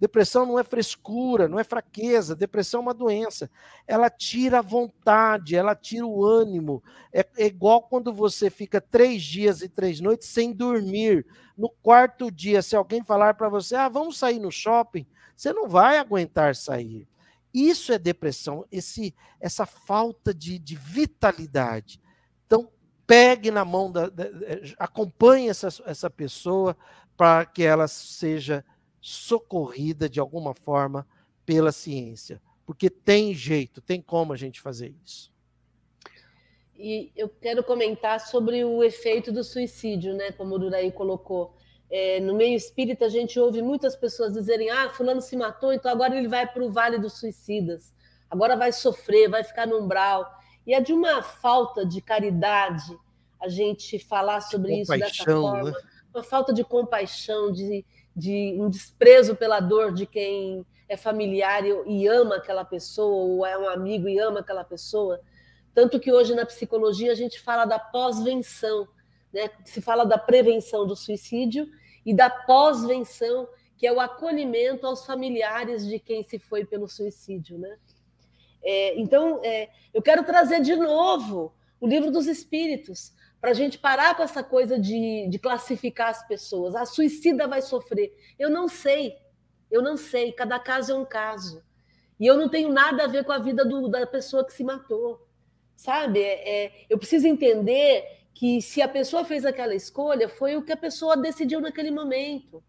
Depressão não é frescura, não é fraqueza, depressão é uma doença. Ela tira a vontade, ela tira o ânimo. É, é, igual quando você fica três dias e três noites sem dormir. No quarto dia, se alguém falar para você, ah, vamos sair no shopping, você não vai aguentar sair. Isso é depressão, esse, essa falta de, de vitalidade. Então, pegue na mão, da, da acompanhe essa, essa pessoa para que ela seja socorrida de alguma forma pela ciência. Porque tem jeito, tem como a gente fazer isso. E eu quero comentar sobre o efeito do suicídio, né? Como o Duraí colocou. É, no meio espírita, a gente ouve muitas pessoas dizerem: ah, Fulano se matou, então agora ele vai para o Vale dos Suicidas, agora vai sofrer, vai ficar no umbral. E é de uma falta de caridade a gente falar sobre isso dessa forma, né? uma falta de compaixão, de, de um desprezo pela dor de quem é familiar e, e ama aquela pessoa, ou é um amigo e ama aquela pessoa. Tanto que hoje na psicologia a gente fala da pós-venção, né? se fala da prevenção do suicídio e da pós-venção, que é o acolhimento aos familiares de quem se foi pelo suicídio, né? É, então, é, eu quero trazer de novo o livro dos Espíritos, para a gente parar com essa coisa de, de classificar as pessoas. A suicida vai sofrer. Eu não sei, eu não sei. Cada caso é um caso. E eu não tenho nada a ver com a vida do, da pessoa que se matou. Sabe? É, é, eu preciso entender que se a pessoa fez aquela escolha, foi o que a pessoa decidiu naquele momento.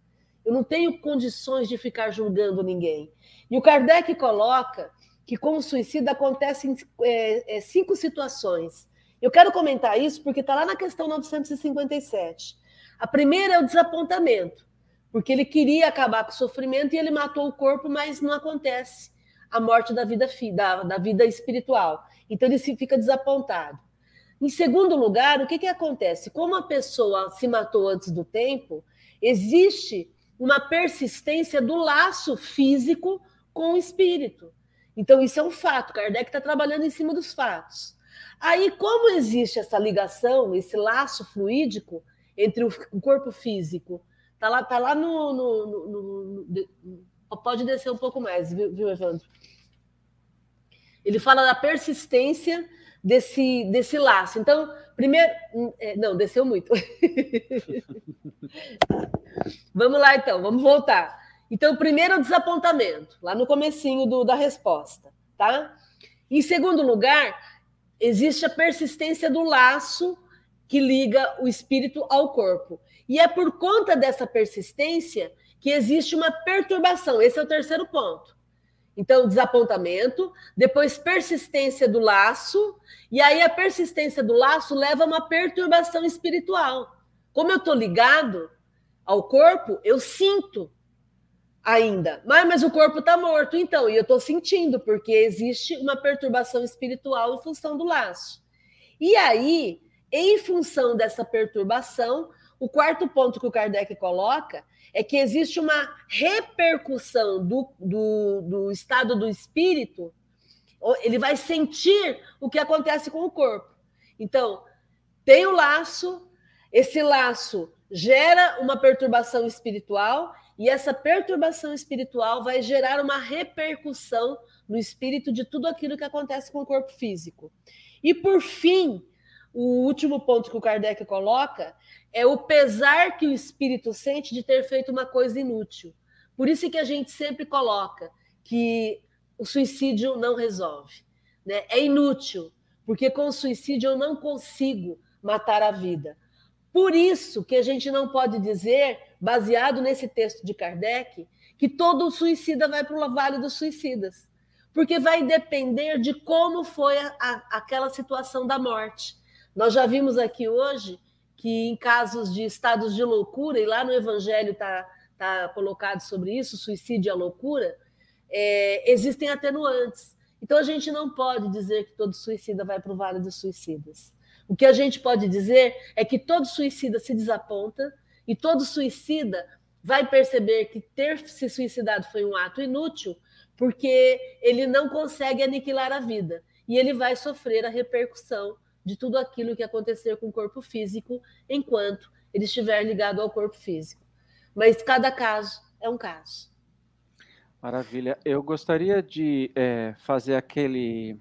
Eu não tenho condições de ficar julgando ninguém. E o Kardec coloca que com o suicídio acontecem é, é, cinco situações. Eu quero comentar isso porque está lá na questão 957. A primeira é o desapontamento, porque ele queria acabar com o sofrimento e ele matou o corpo, mas não acontece a morte da vida, da, da vida espiritual. Então ele se fica desapontado. Em segundo lugar, o que, que acontece? Como a pessoa se matou antes do tempo, existe uma persistência do laço físico com o espírito. Então, isso é um fato. Kardec está trabalhando em cima dos fatos. Aí, como existe essa ligação, esse laço fluídico entre o corpo físico? Está lá, tá lá no, no, no, no, Pode descer um pouco mais, viu, viu, Evandro? Ele fala da persistência desse, desse laço. Então, primeiro. É, não, desceu muito. <laughs> vamos lá, então, vamos voltar. Então, primeiro o desapontamento, lá no comecinho do, da resposta, tá? Em segundo lugar, existe a persistência do laço que liga o espírito ao corpo. E é por conta dessa persistência que existe uma perturbação. Esse é o terceiro ponto. Então, desapontamento, depois persistência do laço, e aí a persistência do laço leva a uma perturbação espiritual. Como eu estou ligado ao corpo, eu sinto ainda. Mas, mas o corpo está morto, então, e eu estou sentindo, porque existe uma perturbação espiritual em função do laço. E aí, em função dessa perturbação, o quarto ponto que o Kardec coloca é que existe uma repercussão do, do, do estado do espírito, ele vai sentir o que acontece com o corpo. Então, tem o laço, esse laço gera uma perturbação espiritual e essa perturbação espiritual vai gerar uma repercussão no espírito de tudo aquilo que acontece com o corpo físico. E por fim, o último ponto que o Kardec coloca é o pesar que o espírito sente de ter feito uma coisa inútil. Por isso que a gente sempre coloca que o suicídio não resolve. Né? É inútil, porque com o suicídio eu não consigo matar a vida. Por isso que a gente não pode dizer baseado nesse texto de Kardec, que todo suicida vai para o Vale dos Suicidas, porque vai depender de como foi a, a, aquela situação da morte. Nós já vimos aqui hoje que em casos de estados de loucura, e lá no Evangelho está tá colocado sobre isso, suicídio e a loucura, é, existem atenuantes. Então a gente não pode dizer que todo suicida vai para o Vale dos Suicidas. O que a gente pode dizer é que todo suicida se desaponta, e todo suicida vai perceber que ter se suicidado foi um ato inútil, porque ele não consegue aniquilar a vida e ele vai sofrer a repercussão de tudo aquilo que acontecer com o corpo físico enquanto ele estiver ligado ao corpo físico. Mas cada caso é um caso. Maravilha. Eu gostaria de é, fazer aquele.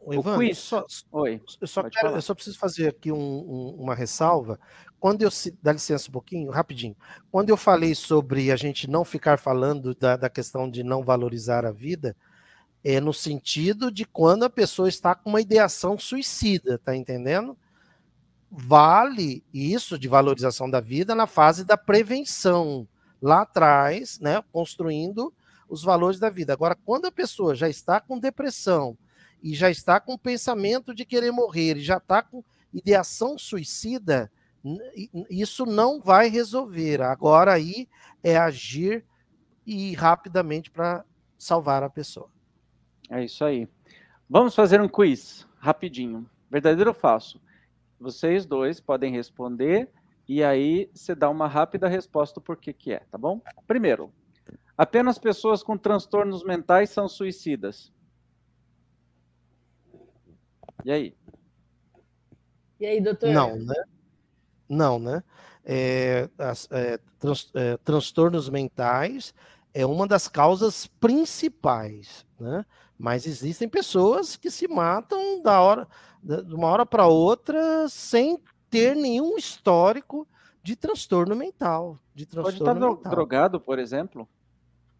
O Ivan, quiz. Só, Oi. Eu só, quero, eu só preciso fazer aqui um, um, uma ressalva quando eu dá licença um pouquinho, rapidinho. Quando eu falei sobre a gente não ficar falando da, da questão de não valorizar a vida, é no sentido de quando a pessoa está com uma ideação suicida, tá entendendo? Vale isso de valorização da vida na fase da prevenção, lá atrás, né, construindo os valores da vida. Agora, quando a pessoa já está com depressão e já está com pensamento de querer morrer, e já está com ideação suicida, isso não vai resolver. Agora aí é agir e rapidamente para salvar a pessoa. É isso aí. Vamos fazer um quiz rapidinho. Verdadeiro ou falso? Vocês dois podem responder e aí você dá uma rápida resposta por que que é, tá bom? Primeiro, apenas pessoas com transtornos mentais são suicidas. E aí? E aí, doutor? Não, né? Não, né? é, as, é, trans, é, transtornos mentais é uma das causas principais, né? Mas existem pessoas que se matam da hora, de uma hora para outra sem ter nenhum histórico de transtorno mental. De transtorno Pode estar mental. drogado, por exemplo?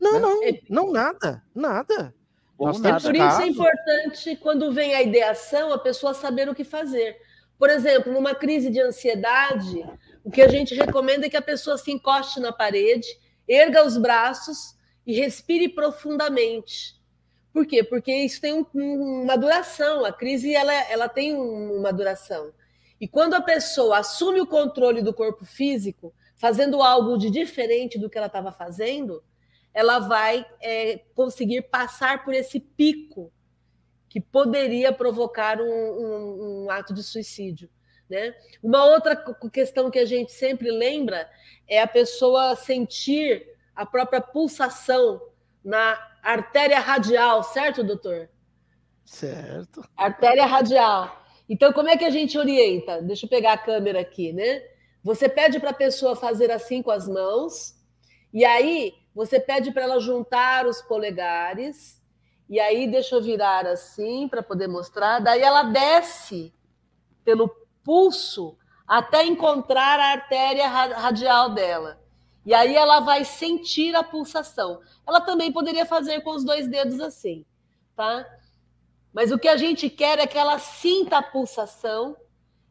Não, né? não, não, nada, nada. Nós nada. Por isso é importante, quando vem a ideação, a pessoa saber o que fazer. Por exemplo, numa crise de ansiedade, o que a gente recomenda é que a pessoa se encoste na parede, erga os braços e respire profundamente. Por quê? Porque isso tem um- um- uma duração. A crise ela, ela tem um- uma duração. E quando a pessoa assume o controle do corpo físico, fazendo algo de diferente do que ela estava fazendo, ela vai é, conseguir passar por esse pico que poderia provocar um, um- um ato de suicídio. Né? Uma outra questão que a gente sempre lembra é a pessoa sentir a própria pulsação na artéria radial, certo, doutor? Certo. Artéria radial. Então, como é que a gente orienta? Deixa eu pegar a câmera aqui, né? Você pede para a pessoa fazer assim com as mãos, e aí você pede para ela juntar os polegares, e aí deixa eu virar assim para poder mostrar. Daí ela desce pelo pulso até encontrar a artéria ra- radial dela. E aí ela vai sentir a pulsação. Ela também poderia fazer com os dois dedos assim, tá? Mas o que a gente quer é que ela sinta a pulsação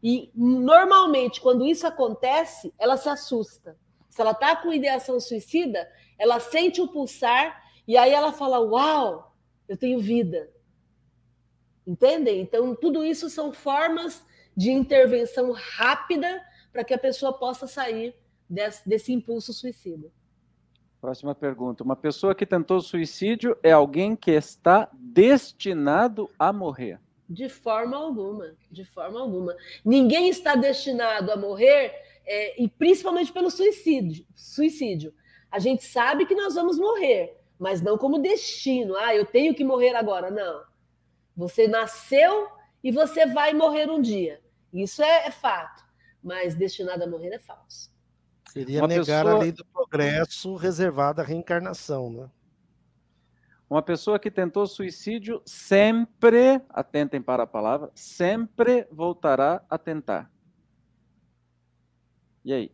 e normalmente quando isso acontece, ela se assusta. Se ela está com ideação suicida, ela sente o pulsar e aí ela fala: "Uau, eu tenho vida". Entendem? Então, tudo isso são formas de intervenção rápida para que a pessoa possa sair desse, desse impulso suicida. Próxima pergunta. Uma pessoa que tentou suicídio é alguém que está destinado a morrer? De forma alguma, de forma alguma. Ninguém está destinado a morrer, é, e principalmente pelo suicídio, suicídio. A gente sabe que nós vamos morrer, mas não como destino. Ah, eu tenho que morrer agora. Não. Você nasceu e você vai morrer um dia. Isso é, é fato. Mas destinado a morrer é falso. Seria Uma negar pessoa- a lei do progresso reservada à reencarnação, né? Uma pessoa que tentou suicídio sempre, atentem para a palavra, sempre voltará a tentar. E aí?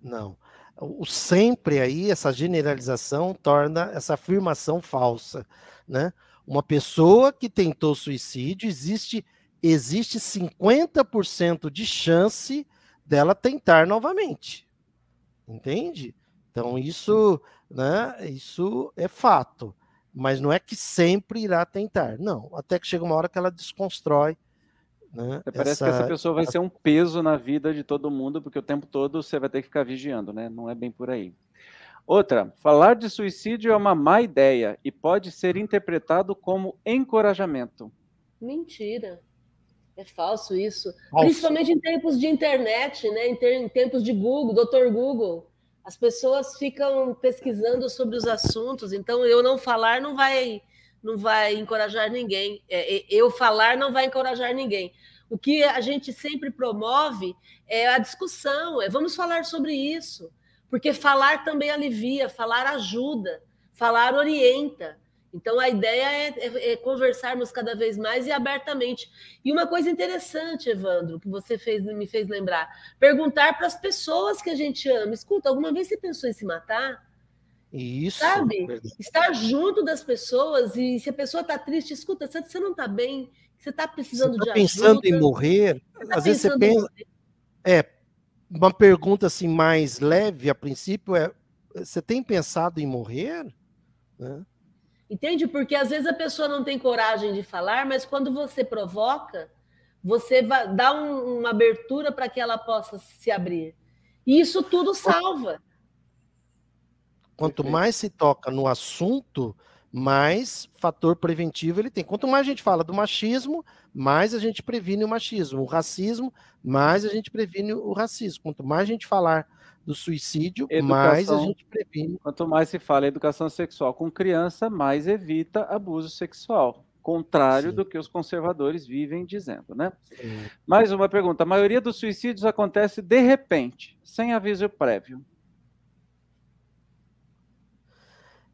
Não. O sempre aí, essa generalização torna essa afirmação falsa, né? Uma pessoa que tentou suicídio, existe existe 50% de chance dela tentar novamente. Entende? Então isso, né, isso é fato, mas não é que sempre irá tentar. Não, até que chega uma hora que ela desconstrói, né? Parece que essa pessoa vai ser um peso na vida de todo mundo, porque o tempo todo você vai ter que ficar vigiando, né? Não é bem por aí. Outra, falar de suicídio é uma má ideia e pode ser interpretado como encorajamento. Mentira. É falso isso. Falso. Principalmente em tempos de internet, né? em, tempos de Google, doutor Google. As pessoas ficam pesquisando sobre os assuntos, então eu não falar não vai não vai encorajar ninguém. É, é, eu falar não vai encorajar ninguém. O que a gente sempre promove é a discussão, é vamos falar sobre isso. Porque falar também alivia, falar ajuda, falar orienta. Então a ideia é, é- é conversarmos cada vez mais e abertamente. E uma coisa interessante, Evandro, que você fez, me fez lembrar: perguntar para as pessoas que a gente ama. Escuta, alguma vez você pensou em se matar? Isso. Sabe? verdade. Estar junto das pessoas e se a pessoa está triste, escuta, você não está bem, você está Você precisando está de pensando ajuda. em morrer? você tá Às vezes você pensando pensa. É, uma pergunta assim mais leve a princípio é: você tem pensado em morrer? Né? Entende? Porque às vezes a pessoa não tem coragem de falar, mas quando você provoca, você vai, dá um- uma abertura para que ela possa se abrir. E isso tudo salva. Quanto mais se toca no assunto, mais fator preventivo ele tem. Quanto mais a gente fala do machismo, mais a gente previne o machismo. O racismo, mais a gente previne o racismo. Quanto mais a gente falar do suicídio, mais a Educação. gente previne. Quanto mais se fala em educação sexual com criança, mais evita abuso sexual. contrário Sim. do que os conservadores vivem dizendo, né? Sim. Mais uma pergunta: a maioria dos suicídios acontece de repente, sem aviso prévio.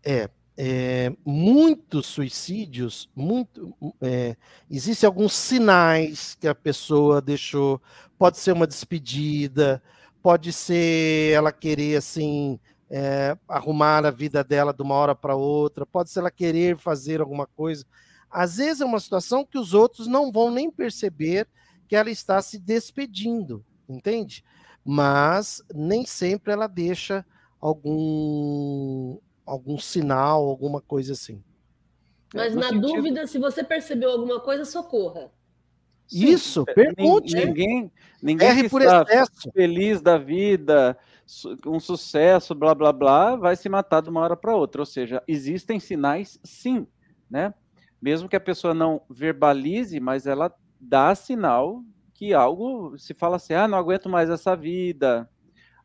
É, é, muitos suicídios, muito, é, existem alguns sinais que a pessoa deixou. Pode ser uma despedida, pode ser ela querer assim é, arrumar a vida dela de uma hora para outra, pode ser ela querer fazer alguma coisa. Às vezes é uma situação que os outros não vão nem perceber que ela está se despedindo, entende? Mas nem sempre ela deixa algum algum sinal, alguma coisa assim. Mas na sentido... dúvida, se você percebeu alguma coisa, socorra. Sim, Isso, pergunte. Ninguém, ninguém que por está excesso. feliz da vida, um sucesso, blá blá blá, vai se matar de uma hora para outra. Ou seja, existem sinais, sim, né? Mesmo que a pessoa não verbalize, mas ela dá sinal que algo se fala assim: ah, não aguento mais essa vida,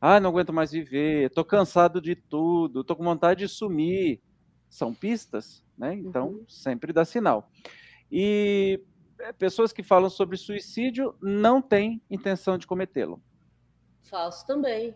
ah, não aguento mais viver, estou cansado de tudo, estou com vontade de sumir. São pistas, né? Então, uhum. sempre dá sinal. E é, pessoas que falam sobre suicídio não têm intenção de cometê-lo. Falso também.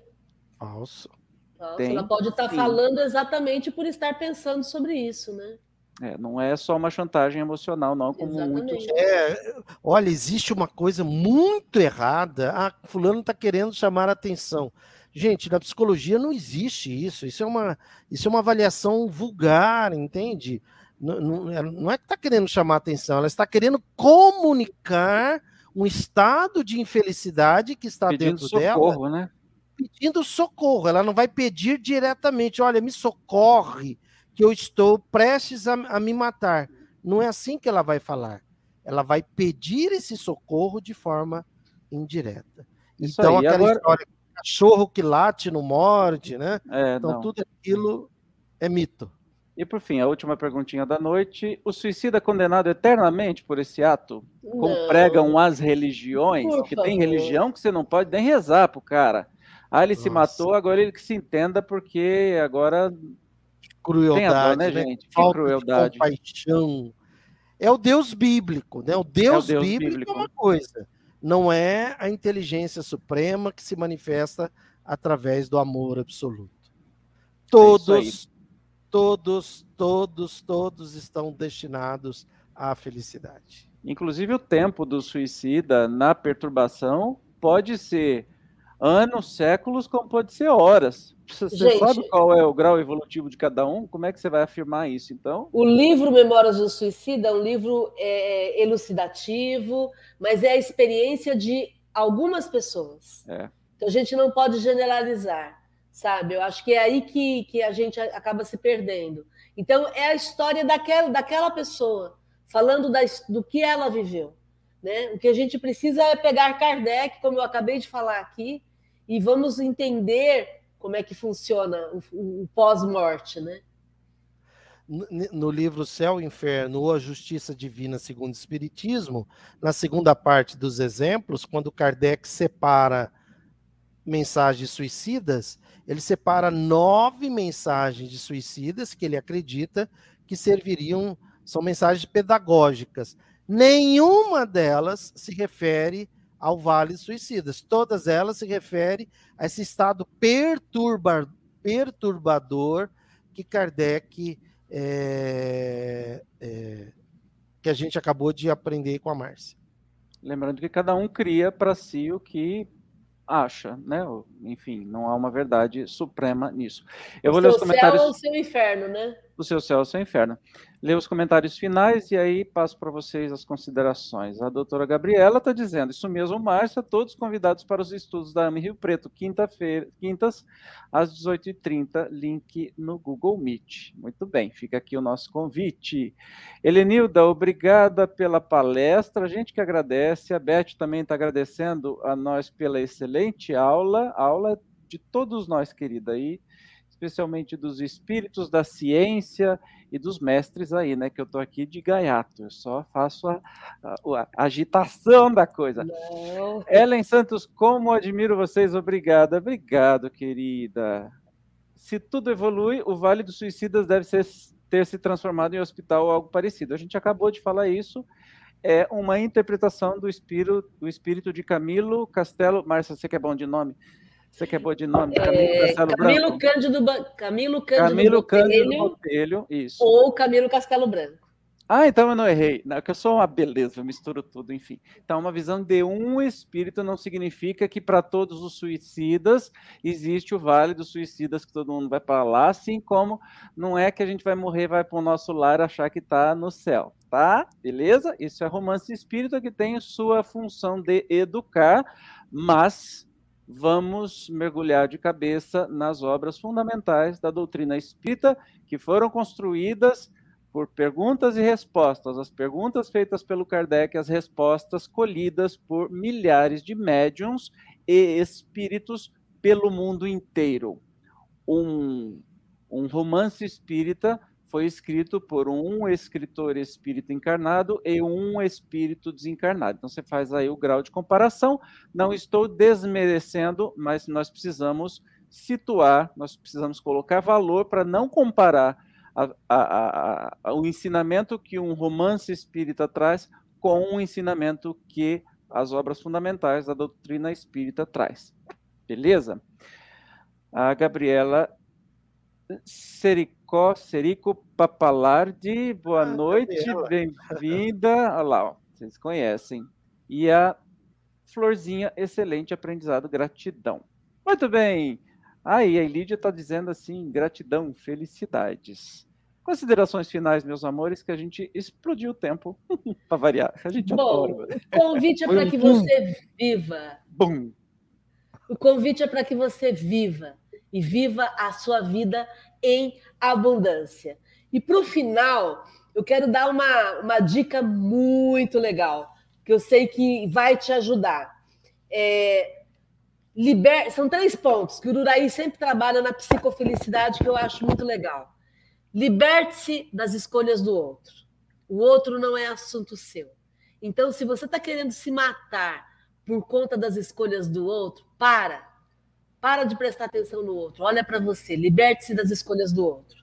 Falso. Falso. Tem, Ela pode estar tá falando exatamente por estar pensando sobre isso, né? É, não é só uma chantagem emocional, não, como Exatamente. muitos. É, olha, existe uma coisa muito errada. Ah, fulano está querendo chamar a atenção. Gente, na psicologia não existe isso. Isso é uma, isso é uma avaliação vulgar, entende? Não, não, é, não é que está querendo chamar atenção, ela está querendo comunicar um estado de infelicidade que está pedindo dentro socorro, dela. Né? Pedindo socorro. Ela não vai pedir diretamente, olha, me socorre, que eu estou prestes a, a me matar. Não é assim que ela vai falar. Ela vai pedir esse socorro de forma indireta. Isso então, aí, aquela agora... história cachorro que late não morde, né? É, então, não. tudo aquilo é mito. E por fim, a última perguntinha da noite: o suicida é condenado eternamente por esse ato? Como pregam as religiões? Por que favor. tem religião que você não pode nem rezar pro cara. Ah, ele Nossa. se matou, agora ele que se entenda, porque agora. Crueldade, dor, né, né, gente? Que Falta crueldade. compaixão. É o Deus bíblico, né? O Deus, é o Deus bíblico, bíblico, é uma coisa não é a inteligência suprema que se manifesta através do amor absoluto. Todos, é todos, todos, todos estão destinados à felicidade. Inclusive o tempo do suicida na perturbação pode ser anos, séculos, como pode ser horas. Você Gente, sabe qual é o grau evolutivo de cada um? Como é que você vai afirmar isso, então? O livro Memórias do Suicida é um livro é, elucidativo, mas é a experiência de algumas pessoas. É. Então a gente não pode generalizar, sabe? Eu acho que é aí que, que a gente acaba se perdendo. Então é a história daquela, daquela pessoa, falando da, do que ela viveu. Né? O que a gente precisa é pegar Kardec, como eu acabei de falar aqui, e vamos entender como é que funciona o, o pós-morte, né? No livro Céu e Inferno ou a Justiça Divina segundo o Espiritismo, na segunda parte dos exemplos, quando Kardec separa mensagens suicidas, ele separa nove mensagens de suicidas que ele acredita que serviriam, são mensagens pedagógicas. Nenhuma delas se refere ao Vale Suicidas. Todas elas se referem a esse estado perturba, perturbador que Kardec é, é, que a gente acabou de aprender com a Márcia. Lembrando que cada um cria para si o que acha, né? Enfim, não há uma verdade suprema nisso. Eu o vou ler os comentários. O céu é o seu inferno, né? O seu céu é o seu inferno ler os comentários finais e aí passo para vocês as considerações. A doutora Gabriela está dizendo, isso mesmo, Márcia, todos convidados para os estudos da AME Rio Preto, quinta-feira, quintas, às 18h30, link no Google Meet. Muito bem, fica aqui o nosso convite. Helenilda, obrigada pela palestra, a gente que agradece, a Beth também está agradecendo a nós pela excelente aula, aula de todos nós, querida, aí, especialmente dos espíritos da ciência e dos mestres aí, né? Que eu tô aqui de gaiato, eu só faço a, a, a agitação da coisa. Não. Ellen Santos, como admiro vocês, obrigada. Obrigado, querida. Se tudo evolui, o Vale dos Suicidas deve ser ter se transformado em hospital ou algo parecido. A gente acabou de falar isso. É uma interpretação do espírito, do espírito de Camilo Castelo. Márcia, você que é bom de nome? Você que é boa de nome? Camilo é, Castelo Camilo Branco? Cândido, Camilo Cândido, Camilo Botelho, Cândido Botelho, isso. Ou Camilo Castelo Branco. Ah, então eu não errei. Não, é que eu sou uma beleza, eu misturo tudo, enfim. Então, uma visão de um espírito não significa que para todos os suicidas existe o vale dos suicidas que todo mundo vai para lá, assim como não é que a gente vai morrer, vai para o nosso lar achar que está no céu, tá? Beleza? Isso é romance espírita que tem sua função de educar, mas vamos mergulhar de cabeça nas obras fundamentais da doutrina espírita que foram construídas por perguntas e respostas, as perguntas feitas pelo Kardec, as respostas colhidas por milhares de médiums e espíritos pelo mundo inteiro. Um, um romance espírita foi escrito por um escritor espírita encarnado e um espírito desencarnado. Então você faz aí o grau de comparação. Não estou desmerecendo, mas nós precisamos situar, nós precisamos colocar valor para não comparar a, a, a, o ensinamento que um romance espírita traz com o ensinamento que as obras fundamentais da doutrina espírita traz. Beleza? A Gabriela Sericó, Serico Papalardi, boa ah, noite, bem-vinda. Olha lá, ó, vocês conhecem. E a Florzinha, excelente aprendizado, gratidão. Muito bem. Aí, a Lídia está dizendo assim: gratidão, felicidades. Considerações finais, meus amores, que a gente explodiu o tempo <laughs> para variar. A gente Bom, adora. o convite é para que você viva. Bum. O convite é para que você viva e viva a sua vida em abundância. E para o final, eu quero dar uma, uma dica muito legal, que eu sei que vai te ajudar. É, liber... São três pontos que o Uraí sempre trabalha na psicofelicidade, que eu acho muito legal. Liberte-se das escolhas do outro. O outro não é assunto seu. Então, se você está querendo se matar por conta das escolhas do outro, para. Para de prestar atenção no outro. Olha para você. Liberte-se das escolhas do outro.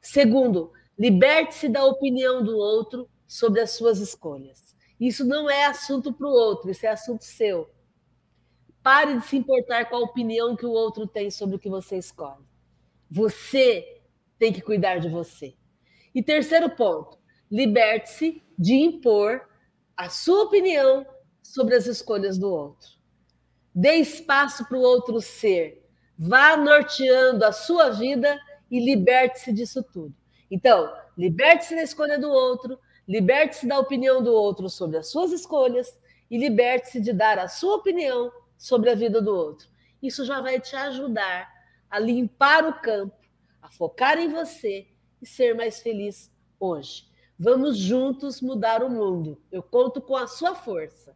Segundo, liberte-se da opinião do outro sobre as suas escolhas. Isso não é assunto para o outro, isso é assunto seu. Pare de se importar com a opinião que o outro tem sobre o que você escolhe. Você tem que cuidar de você. E terceiro ponto, liberte-se de impor a sua opinião sobre as escolhas do outro. Dê espaço para o outro ser. Vá norteando a sua vida e liberte-se disso tudo. Então, liberte-se da escolha do outro, liberte-se da opinião do outro sobre as suas escolhas e liberte-se de dar a sua opinião sobre a vida do outro. Isso já vai te ajudar a limpar o campo, a focar em você e ser mais feliz hoje. Vamos juntos mudar o mundo. Eu conto com a sua força.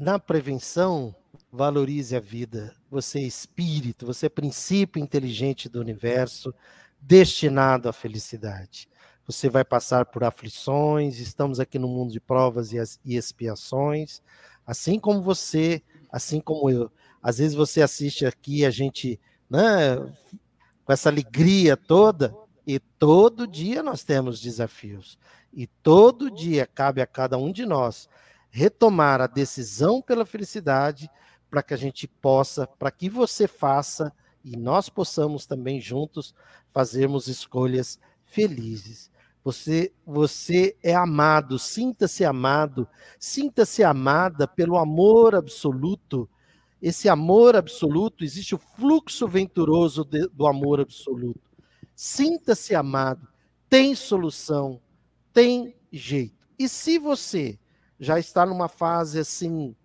Na prevenção, valorize a vida. Você é espírito, você é princípio inteligente do universo, destinado à felicidade. Você vai passar por aflições, estamos aqui no mundo de provas e expiações, Assim como você, assim como eu. Às vezes você assiste aqui a gente, né, com essa alegria toda, e todo dia nós temos desafios. E todo dia cabe a cada um de nós retomar a decisão pela felicidade para que a gente possa, para que você faça e nós possamos também juntos fazermos escolhas felizes. Você, você é amado, sinta-se amado, sinta-se amada pelo amor absoluto. Esse amor absoluto, existe o fluxo venturoso de, do amor absoluto. Sinta-se amado, tem solução, tem jeito. E se você já está numa fase assim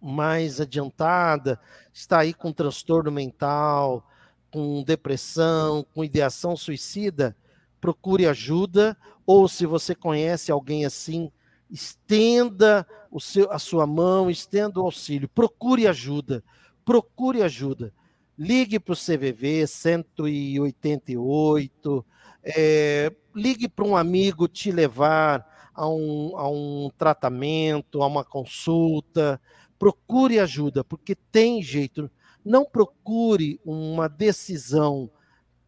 mais adiantada, está aí com transtorno mental, com depressão, com ideação suicida, procure ajuda, ou se você conhece alguém assim, estenda seu, a sua mão, estenda o auxílio, procure ajuda, procure ajuda. Ligue para o CVV 188, é, ligue para um amigo te levar a um, a um tratamento, a uma consulta. Procure ajuda, porque tem jeito. Não procure uma decisão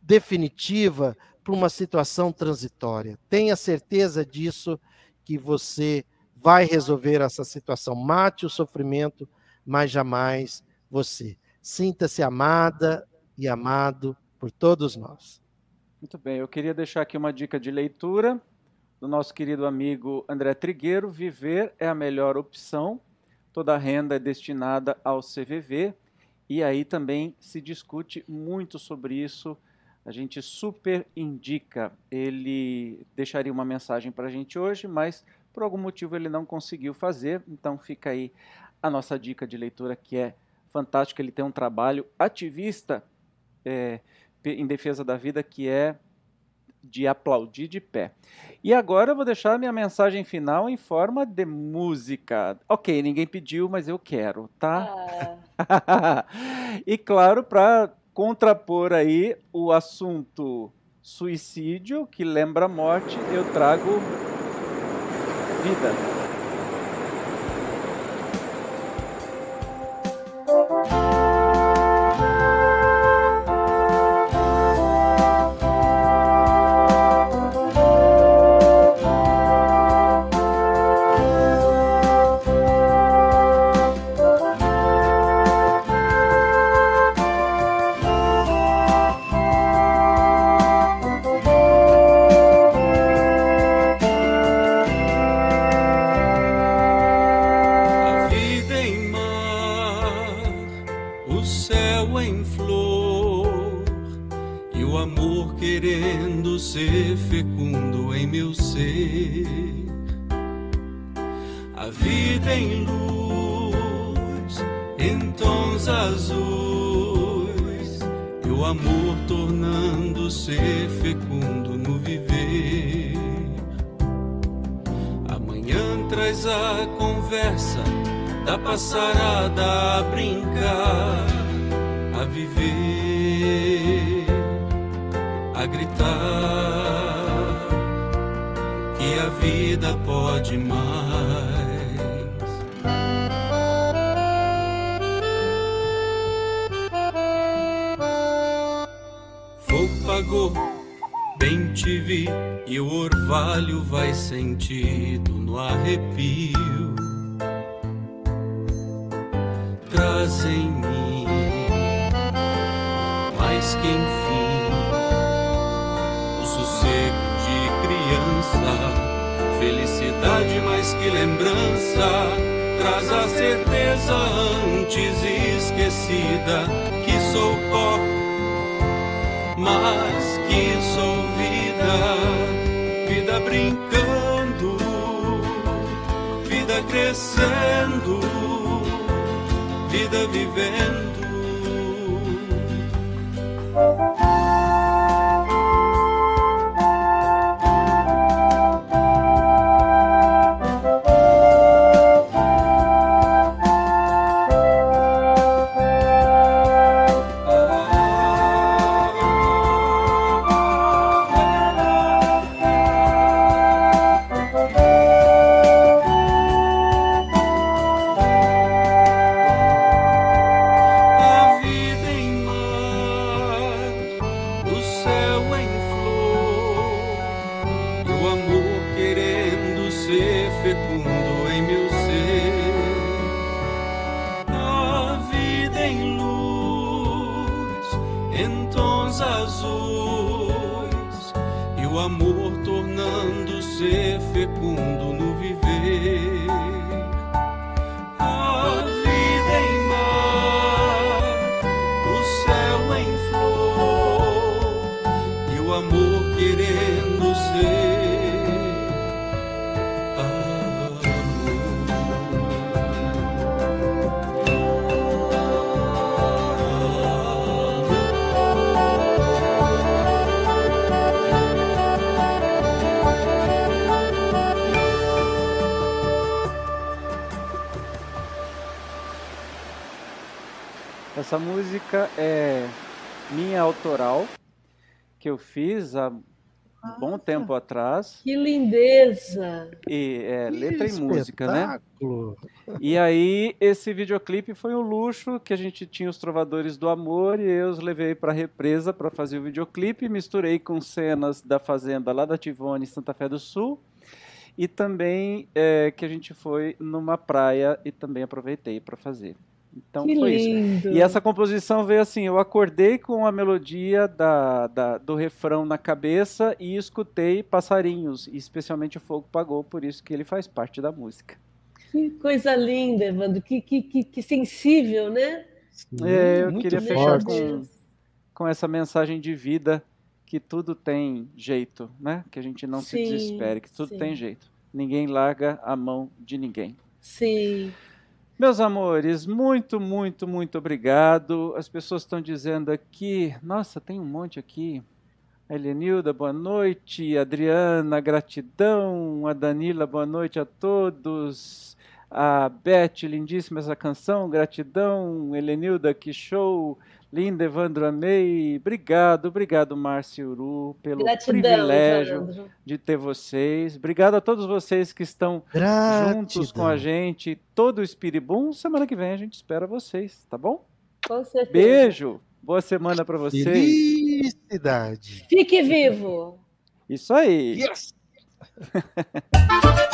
definitiva para uma situação transitória. Tenha certeza disso que você vai resolver essa situação. Mate o sofrimento, mas jamais você. Sinta-se amada e amado por todos nós. Muito bem, eu queria deixar aqui uma dica de leitura do nosso querido amigo André Trigueiro. Viver é a melhor opção. Toda a renda é destinada ao CVV. E aí também se discute muito sobre isso. A gente super indica. Ele deixaria uma mensagem para a gente hoje, mas por algum motivo ele não conseguiu fazer. Então fica aí a nossa dica de leitura que é fantástica. Ele tem um trabalho ativista é, em defesa da vida que é de aplaudir de pé. E agora eu vou deixar minha mensagem final em forma de música. Ok, ninguém pediu, mas eu quero, tá? Ah. <laughs> e claro, para contrapor aí o assunto suicídio, que lembra a morte, eu trago vida. Essa música é minha autoral, que eu fiz há um bom tempo atrás. Que lindeza! E é, Que letra e música, né? espetáculo. E aí, esse videoclipe foi um luxo que a gente tinha os Trovadores do Amor e eu os levei para a represa para fazer o videoclipe. Misturei com cenas da fazenda lá da Tivone, Santa Fé do Sul. E também é, que a gente foi numa praia e também aproveitei para fazer. Então que foi isso. lindo! E essa composição veio assim: eu acordei com a melodia da, da- do refrão na cabeça e escutei passarinhos, e especialmente o Fogo Pagou, por isso que ele faz parte da música. Que coisa linda, Evandro. Que, que, que, que sensível, né? É, eu muito queria fechar com- com essa mensagem de vida que tudo tem jeito, né? Que a gente não se Sim, desespere, que tudo sim. tem jeito. Ninguém larga a mão de ninguém. Sim. Meus amores, muito, muito, muito obrigado. As pessoas estão dizendo aqui, nossa, tem um monte aqui. A Helenilda, boa noite. Adriana, gratidão. A Danila, boa noite a todos. A Beth, lindíssima essa canção, gratidão. Helenilda, que show. Linda, Evandro, amei. Obrigado, obrigado, Márcio Uru, pelo Gratidão, privilégio Evandro. de ter vocês. Obrigado a todos vocês que estão juntos com a Gratidão. gente, todo o Espiribum. Semana que vem a gente espera vocês, tá bom? Com certeza. Beijo, boa semana para vocês. Felicidade. Fique vivo! Isso aí. Yes! <laughs>